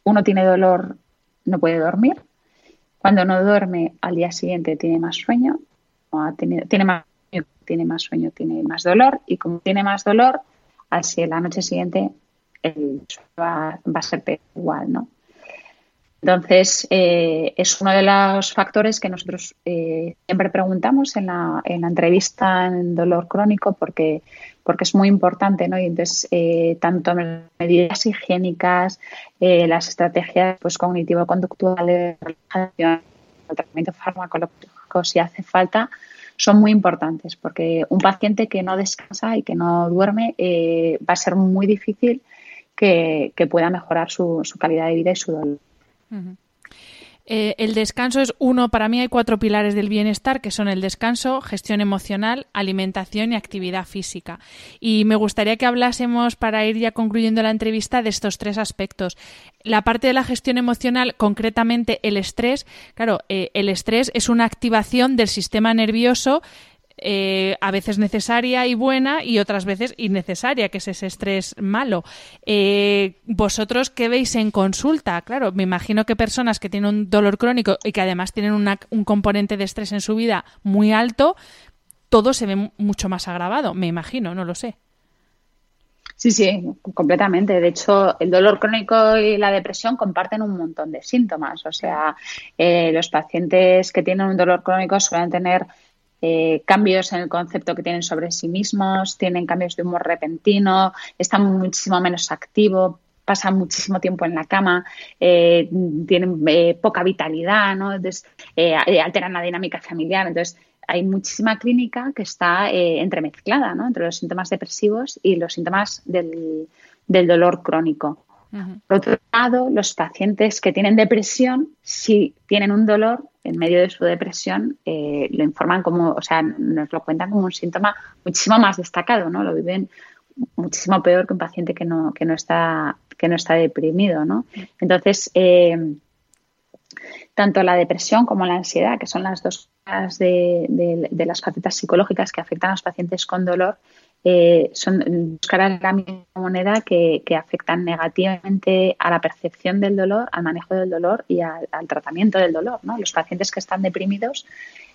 [SPEAKER 2] uno tiene dolor no puede dormir. Cuando no duerme, al día siguiente tiene más sueño, tiene, más, tiene más sueño, tiene más dolor, y como tiene más dolor, así la noche siguiente el va, va a ser igual, ¿no? Entonces, eh, es uno de los factores que nosotros eh, siempre preguntamos en la, en la, entrevista en dolor crónico porque, porque es muy importante, ¿no? Y entonces, eh, tanto medidas higiénicas, las estrategias pues, cognitivo-conductuales, relajación, el tratamiento farmacológico, si hace falta, son muy importantes porque un paciente que no descansa y que no duerme va a ser muy difícil que, pueda mejorar su, calidad de vida y su dolor.
[SPEAKER 1] Eh, el descanso es uno, para mí hay cuatro pilares del bienestar, que son el descanso, gestión emocional, alimentación y actividad física. Y me gustaría que hablásemos, para ir ya concluyendo la entrevista, de estos tres aspectos. La parte de la gestión emocional, concretamente el estrés. Claro, eh, el estrés es una activación del sistema nervioso eh, a veces necesaria y buena y otras veces innecesaria, que es ese estrés malo. Eh, ¿Vosotros qué veis en consulta? Claro, me imagino que personas que tienen un dolor crónico y que además tienen un componente de estrés en su vida muy alto, todo se ve mucho más agravado, me imagino, no lo sé.
[SPEAKER 2] Sí, sí, completamente. De hecho, el dolor crónico y la depresión comparten un montón de síntomas. O sea, eh, los pacientes que tienen un dolor crónico suelen tener eh, cambios en el concepto que tienen sobre sí mismos, tienen cambios de humor repentino, están muchísimo menos activos, pasan muchísimo tiempo en la cama, eh, tienen eh, poca vitalidad, ¿no? alteran la dinámica familiar. Entonces, hay muchísima clínica que está entremezclada ¿no? entre los síntomas depresivos y los síntomas del dolor crónico. Por otro lado, los pacientes que tienen depresión, si tienen un dolor en medio de su depresión, eh, lo informan como, o sea, nos lo cuentan como un síntoma muchísimo más destacado, ¿no? Lo viven muchísimo peor que un paciente que no, que no está que no está deprimido, ¿no? Entonces, eh, tanto la depresión como la ansiedad, que son las dos de, de, las facetas psicológicas que afectan a los pacientes con dolor, eh, son dos caras de la misma moneda que, afectan negativamente a la percepción del dolor, al manejo del dolor y al, tratamiento del dolor. ¿no? Los pacientes que están deprimidos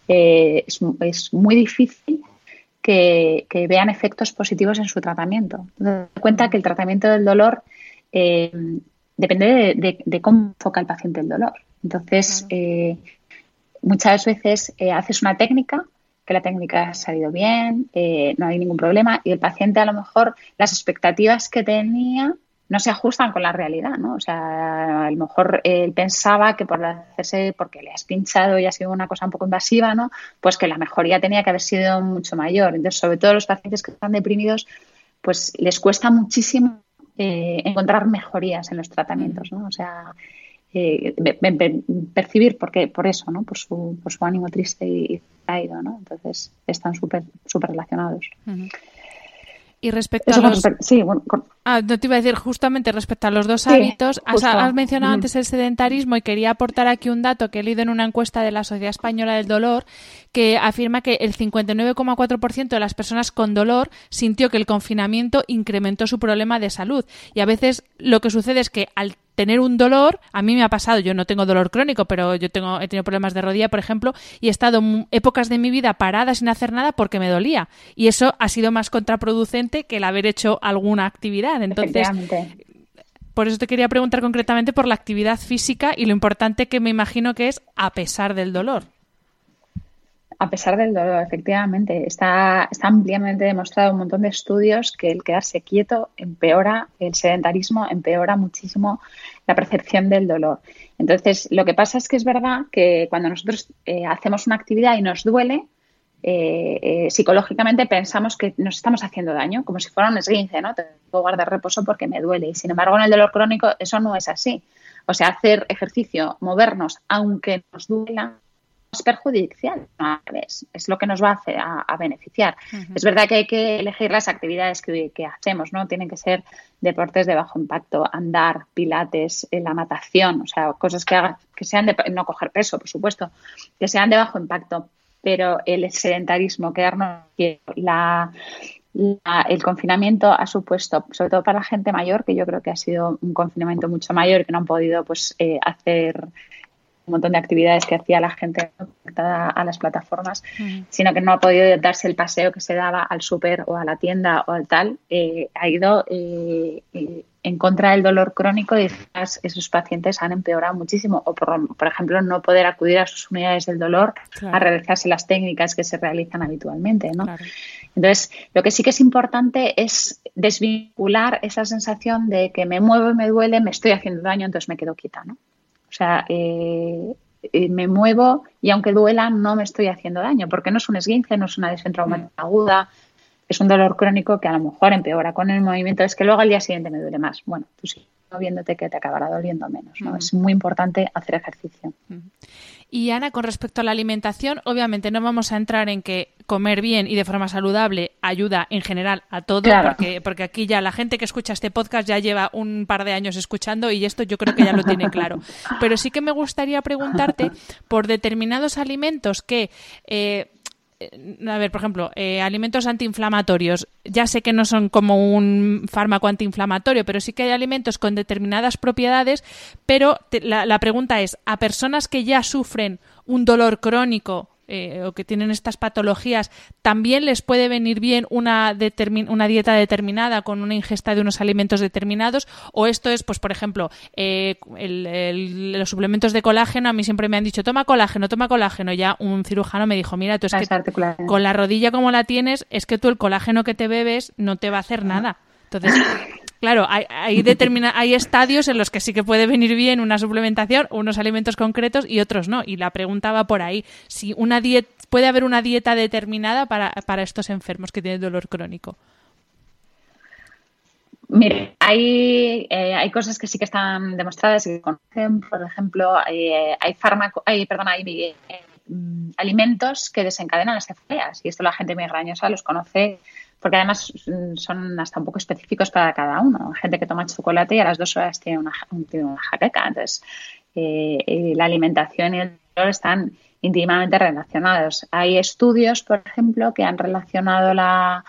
[SPEAKER 2] eh, es, muy difícil que, vean efectos positivos en su tratamiento. Cuenta que el tratamiento del dolor eh, depende de, cómo enfoca el paciente el dolor. Entonces, muchas veces haces una técnica que la técnica ha salido bien, eh, no hay ningún problema y el paciente a lo mejor las expectativas que tenía no se ajustan con la realidad, ¿no? O sea, a lo mejor él pensaba que por hacerse, porque le has pinchado y ha sido una cosa un poco invasiva, ¿no? Pues que la mejoría tenía que haber sido mucho mayor. Entonces, sobre todo los pacientes que están deprimidos, pues les cuesta muchísimo eh, encontrar mejorías en los tratamientos, ¿no? O sea, eh, percibir porque por eso, ¿no? Por su, por su ánimo triste y, caído, ¿no? Entonces están súper súper relacionados.
[SPEAKER 1] Y respecto a los... Sí, ah, no te iba a decir justamente respecto a los dos hábitos. Has, mencionado antes el sedentarismo y quería aportar aquí un dato que he leído en una encuesta de la Sociedad Española del Dolor que afirma que el 59,4% de las personas con dolor sintió que el confinamiento incrementó su problema de salud. Y a veces lo que sucede es que al tener un dolor, a mí me ha pasado, yo no tengo dolor crónico, pero yo tengo, he tenido problemas de rodilla, por ejemplo, y he estado épocas de mi vida parada sin hacer nada porque me dolía. Y eso ha sido más contraproducente que el haber hecho alguna actividad. Entonces, por eso te quería preguntar concretamente por la actividad física y lo importante que me imagino que es a pesar del dolor
[SPEAKER 2] a pesar del dolor, efectivamente. Está, está ampliamente demostrado un montón de estudios que el quedarse quieto empeora, el sedentarismo empeora muchísimo la percepción del dolor. Entonces, lo que pasa es que es verdad que cuando nosotros eh, hacemos una actividad y nos duele, eh, eh, psicológicamente pensamos que nos estamos haciendo daño, como si fuera un esguince, ¿no? Tengo que guardar reposo porque me duele. Y sin embargo, en el dolor crónico eso no es así. O sea, hacer ejercicio, movernos, aunque nos duela, es perjudicial, es lo que nos va a, hacer, a, beneficiar. Es verdad que hay que elegir las actividades que, hacemos, ¿no? Tienen que ser deportes de bajo impacto, andar, pilates, eh, la natación, o sea, cosas que, hagan, que sean de, no coger peso, por supuesto, que sean de bajo impacto, pero el sedentarismo, quedarnos la, el confinamiento ha supuesto, sobre todo para la gente mayor, que yo creo que ha sido un confinamiento mucho mayor, que no han podido pues eh, hacer un montón de actividades que hacía la gente conectada a las plataformas, sino que no ha podido darse el paseo que se daba al súper o a la tienda o al tal, eh, ha ido eh, eh, en contra del dolor crónico y esos pacientes han empeorado muchísimo. O, por, ejemplo, no poder acudir a sus unidades del dolor a realizarse las técnicas que se realizan habitualmente. ¿no? Entonces, lo que sí que es importante es desvincular esa sensación de que me muevo y me duele, me estoy haciendo daño, entonces me quedo quieta. ¿no? O sea, eh, eh, me muevo y aunque duela no me estoy haciendo daño, porque no es un esguince, no es una descentraumática aguda, es un dolor crónico que a lo mejor empeora con el movimiento, es que luego al día siguiente me duele más. Bueno, tú sí moviéndote que te acabará doliendo menos. ¿no? Es muy importante hacer ejercicio.
[SPEAKER 1] Y Ana, con respecto a la alimentación, obviamente no vamos a entrar en que comer bien y de forma saludable ayuda en general a todo, porque, porque aquí ya la gente que escucha este podcast ya lleva un par de años escuchando y esto yo creo que ya lo tiene claro. Pero sí que me gustaría preguntarte por determinados alimentos que eh, a ver, por ejemplo, eh, alimentos antiinflamatorios. Ya sé que no son como un fármaco antiinflamatorio, pero sí que hay alimentos con determinadas propiedades. Pero la, la pregunta es, ¿a personas que ya sufren un dolor crónico eh, o que tienen estas patologías, también les puede venir bien una, una dieta determinada con una ingesta de unos alimentos determinados o esto es, pues por ejemplo, eh, los suplementos de colágeno, a mí siempre me han dicho, toma colágeno, toma colágeno, ya un cirujano me dijo, mira, tú es que con la rodilla como la tienes, es que tú el colágeno que te bebes no te va a hacer nada. Entonces, Claro, hay, hay, determina, hay estadios en los que sí que puede venir bien una suplementación, unos alimentos concretos y otros no. Y la pregunta va por ahí. Si una dieta, puede haber una dieta determinada para, para estos enfermos que tienen dolor crónico.
[SPEAKER 2] Mire, hay, eh, hay cosas que sí que están demostradas y que conocen. Por ejemplo, eh, hay fármaco, hay, perdón, hay eh, alimentos que desencadenan las cefaleas y esto la gente migrañosa los conoce porque además son hasta un poco específicos para cada uno. Hay gente que toma chocolate y a las dos horas tiene una, una jaqueca. Entonces, eh, eh, la alimentación y el dolor están íntimamente relacionados. Hay estudios, por ejemplo, que han relacionado la,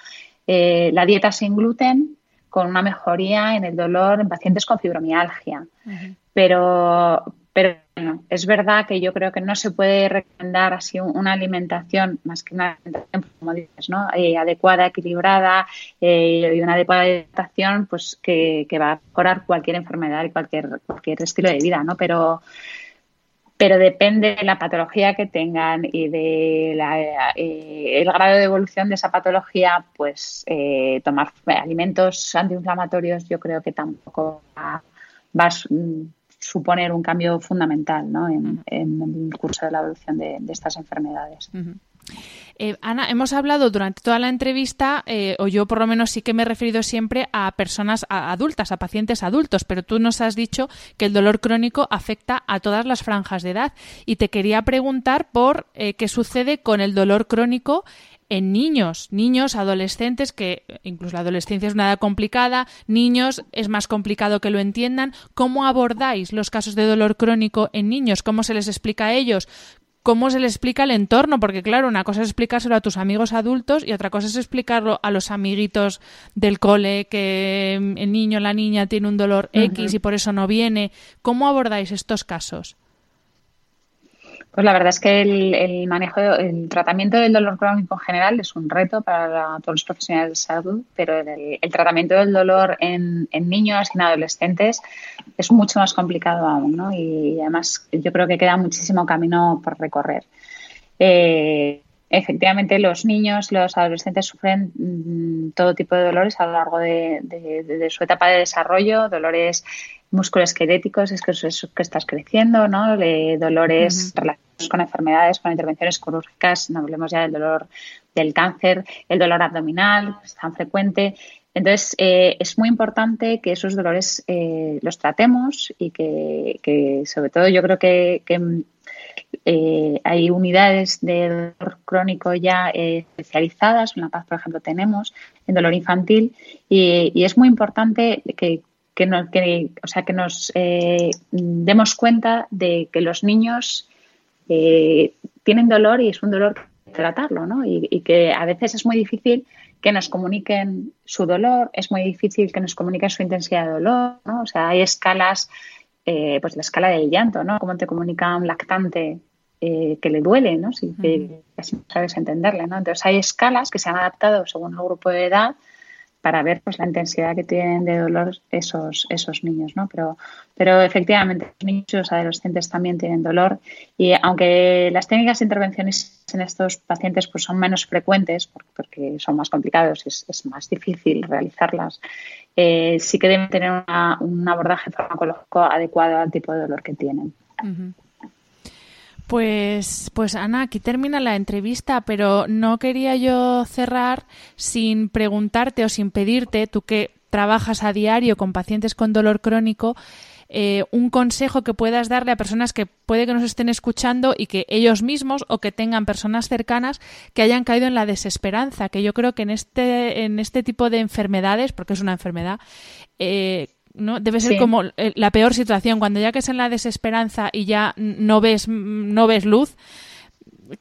[SPEAKER 2] eh, la dieta sin gluten con una mejoría en el dolor en pacientes con fibromialgia. Pero, pero bueno, es verdad que yo creo que no se puede recomendar así una alimentación, más que una alimentación, como dices, ¿no? Eh, adecuada, equilibrada eh, y una adecuada alimentación pues que, va a mejorar cualquier enfermedad y cualquier, cualquier estilo de vida, ¿no? Pero, pero depende de la patología que tengan y de eh, el grado de evolución de esa patología, pues tomar alimentos antiinflamatorios yo creo que tampoco va, va suponer un cambio fundamental ¿no? en, el curso de la evolución de, estas enfermedades.
[SPEAKER 1] Eh, Ana, hemos hablado durante toda la entrevista, eh, o yo por lo menos sí que me he referido siempre a personas adultas, a pacientes adultos, pero tú nos has dicho que el dolor crónico afecta a todas las franjas de edad. Y te quería preguntar por eh, qué sucede con el dolor crónico en niños, niños, adolescentes, que incluso la adolescencia es una edad complicada, niños es más complicado que lo entiendan. ¿Cómo abordáis los casos de dolor crónico en niños? ¿Cómo se les explica a ellos? ¿Cómo se les explica el entorno? Porque claro, una cosa es explicárselo a tus amigos adultos y otra cosa es explicarlo a los amiguitos del cole, que el niño o la niña tiene un dolor X y por eso no viene. ¿Cómo abordáis estos casos?
[SPEAKER 2] Pues la verdad es que el, manejo, el tratamiento del dolor crónico en general es un reto para todos los profesionales de salud, pero el, tratamiento del dolor en, niños y en adolescentes es mucho más complicado aún, ¿no? Y además yo creo que queda muchísimo camino por recorrer. Eh, efectivamente, los niños, los adolescentes sufren mm, todo tipo de dolores a lo largo de, su etapa de desarrollo, dolores musculoesqueléticos, es que es que estás creciendo, ¿no? dolores relacionados con enfermedades, con intervenciones quirúrgicas, no hablemos ya del dolor del cáncer, el dolor abdominal, es tan frecuente. Entonces, eh, es muy importante que esos dolores eh, los tratemos y que, sobre todo, yo creo que, eh, hay unidades de dolor crónico ya especializadas. En La Paz, por ejemplo, tenemos en dolor infantil y, es muy importante que, nos, o sea, que nos demos cuenta de que los niños eh, tienen dolor y es un dolor tratarlo, ¿no? Y, que a veces es muy difícil que nos comuniquen su dolor, es muy difícil que nos comuniquen su intensidad de dolor, ¿no? O sea, hay escalas, eh, pues la escala del llanto, ¿no? Cómo te comunica un lactante eh, que le duele, ¿no? Si sabes entenderle, ¿no? Entonces hay escalas que se han adaptado según el grupo de edad para ver pues la intensidad que tienen de dolor esos, esos niños, ¿no? Pero, pero efectivamente los niños y los adolescentes también tienen dolor y aunque las técnicas de intervenciones en estos pacientes pues son menos frecuentes porque son más complicados y es, más difícil realizarlas, eh, sí que deben tener un abordaje farmacológico adecuado al tipo de dolor que tienen.
[SPEAKER 1] Pues, pues Ana, aquí termina la entrevista, pero no quería yo cerrar sin preguntarte o sin pedirte, tú que trabajas a diario con pacientes con dolor crónico, eh, un consejo que puedas darle a personas que puede que nos estén escuchando y que ellos mismos o que tengan personas cercanas que hayan caído en la desesperanza, que yo creo que en este, en este tipo de enfermedades, porque es una enfermedad, eh, ¿no? Debe ser como eh, la peor situación, cuando ya que es en la desesperanza y ya no ves, no ves luz,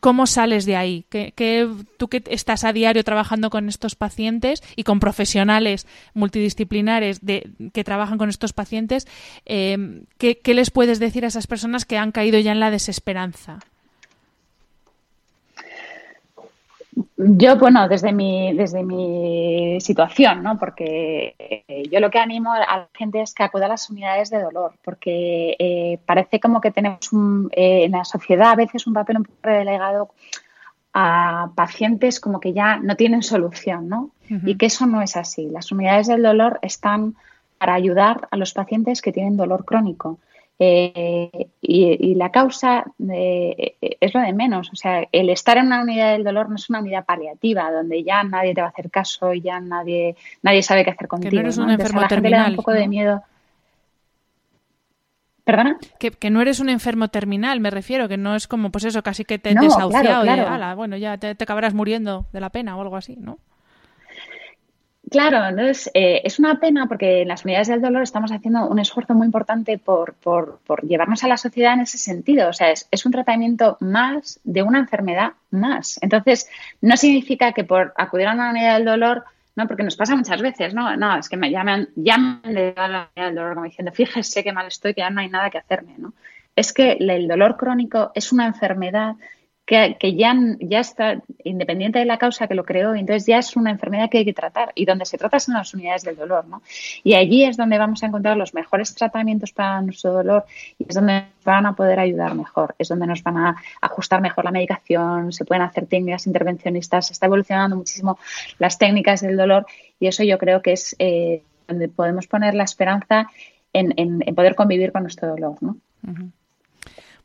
[SPEAKER 1] ¿Cómo sales de ahí? ¿Qué, tú que estás a diario trabajando con estos pacientes y con profesionales multidisciplinares de, que trabajan con estos pacientes, eh, ¿qué, ¿qué les puedes decir a esas personas que han caído ya en la desesperanza?
[SPEAKER 2] Yo, bueno, desde mi, desde mi situación, ¿no? Porque eh, yo lo que animo a la gente es que acuda a las unidades de dolor, porque eh, parece como que tenemos un, eh, en la sociedad a veces un papel un poco relegado a pacientes como que ya no tienen solución, ¿no? Y que eso no es así. Las unidades del dolor están para ayudar a los pacientes que tienen dolor crónico. Eh, y, la causa eh, es lo de menos. O sea, el estar en una unidad del dolor no es una unidad paliativa, donde ya nadie te va a hacer caso y ya nadie, nadie sabe qué hacer contigo.
[SPEAKER 1] Que no eres un enfermo terminal.
[SPEAKER 2] un poco de miedo. ¿Perdona?
[SPEAKER 1] Que, no eres un enfermo terminal, me refiero, que no es como, pues eso, casi que te no, desahuciado y, bueno, ya te, te acabarás muriendo de la pena o algo así, ¿no?
[SPEAKER 2] Claro, entonces eh, es una pena porque en las unidades del dolor estamos haciendo un esfuerzo muy importante por, por, por llevarnos a la sociedad en ese sentido. O sea, es, es, un tratamiento más de una enfermedad más. Entonces, no significa que por acudir a una unidad del dolor, no, porque nos pasa muchas veces, no, no, es que me llaman, llaman de la unidad del dolor como diciendo, fíjese qué mal estoy, que ya no hay nada que hacerme, ¿no? Es que el dolor crónico es una enfermedad que, ya, ya está, independiente de la causa que lo creó, entonces ya es una enfermedad que hay que tratar y donde se trata son las unidades del dolor, ¿no? Y allí es donde vamos a encontrar los mejores tratamientos para nuestro dolor y es donde nos van a poder ayudar mejor, es donde nos van a ajustar mejor la medicación, se pueden hacer técnicas intervencionistas, se está evolucionando muchísimo las técnicas del dolor y eso yo creo que es eh, donde podemos poner la esperanza en, en, poder convivir con nuestro dolor, ¿no?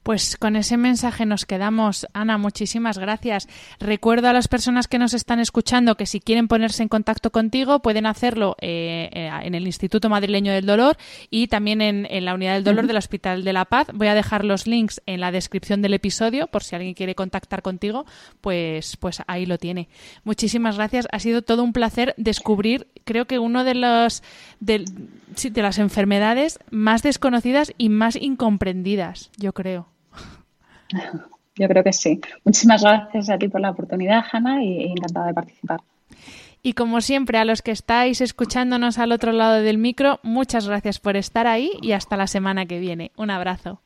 [SPEAKER 1] Pues con ese mensaje nos quedamos. Ana, muchísimas gracias. Recuerdo a las personas que nos están escuchando que si quieren ponerse en contacto contigo pueden hacerlo eh, eh, en el Instituto Madrileño del Dolor y también en, la Unidad del Dolor del Hospital de la Paz. Voy a dejar los links en la descripción del episodio por si alguien quiere contactar contigo, pues, pues ahí lo tiene. Muchísimas gracias. Ha sido todo un placer descubrir, creo que uno de los de las enfermedades más desconocidas y más incomprendidas, yo creo.
[SPEAKER 2] Yo creo que sí. Muchísimas gracias a ti por la oportunidad, Hanna, y encantada de participar.
[SPEAKER 1] Y como siempre, a los que estáis escuchándonos al otro lado del micro, muchas gracias por estar ahí y hasta la semana que viene. Un abrazo.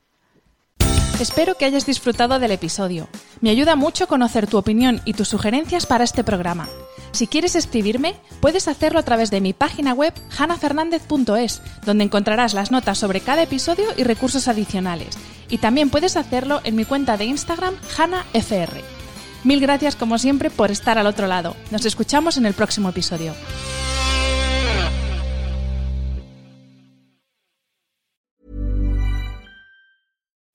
[SPEAKER 1] Espero que hayas disfrutado del episodio. Me ayuda mucho conocer tu opinión y tus sugerencias para este programa. Si quieres escribirme, puedes hacerlo a través de mi página web hanafernandez.es, donde encontrarás las notas sobre cada episodio y recursos adicionales. Y también puedes hacerlo en mi cuenta de Instagram hanafr. Mil gracias como siempre por estar al otro lado. Nos escuchamos en el próximo episodio.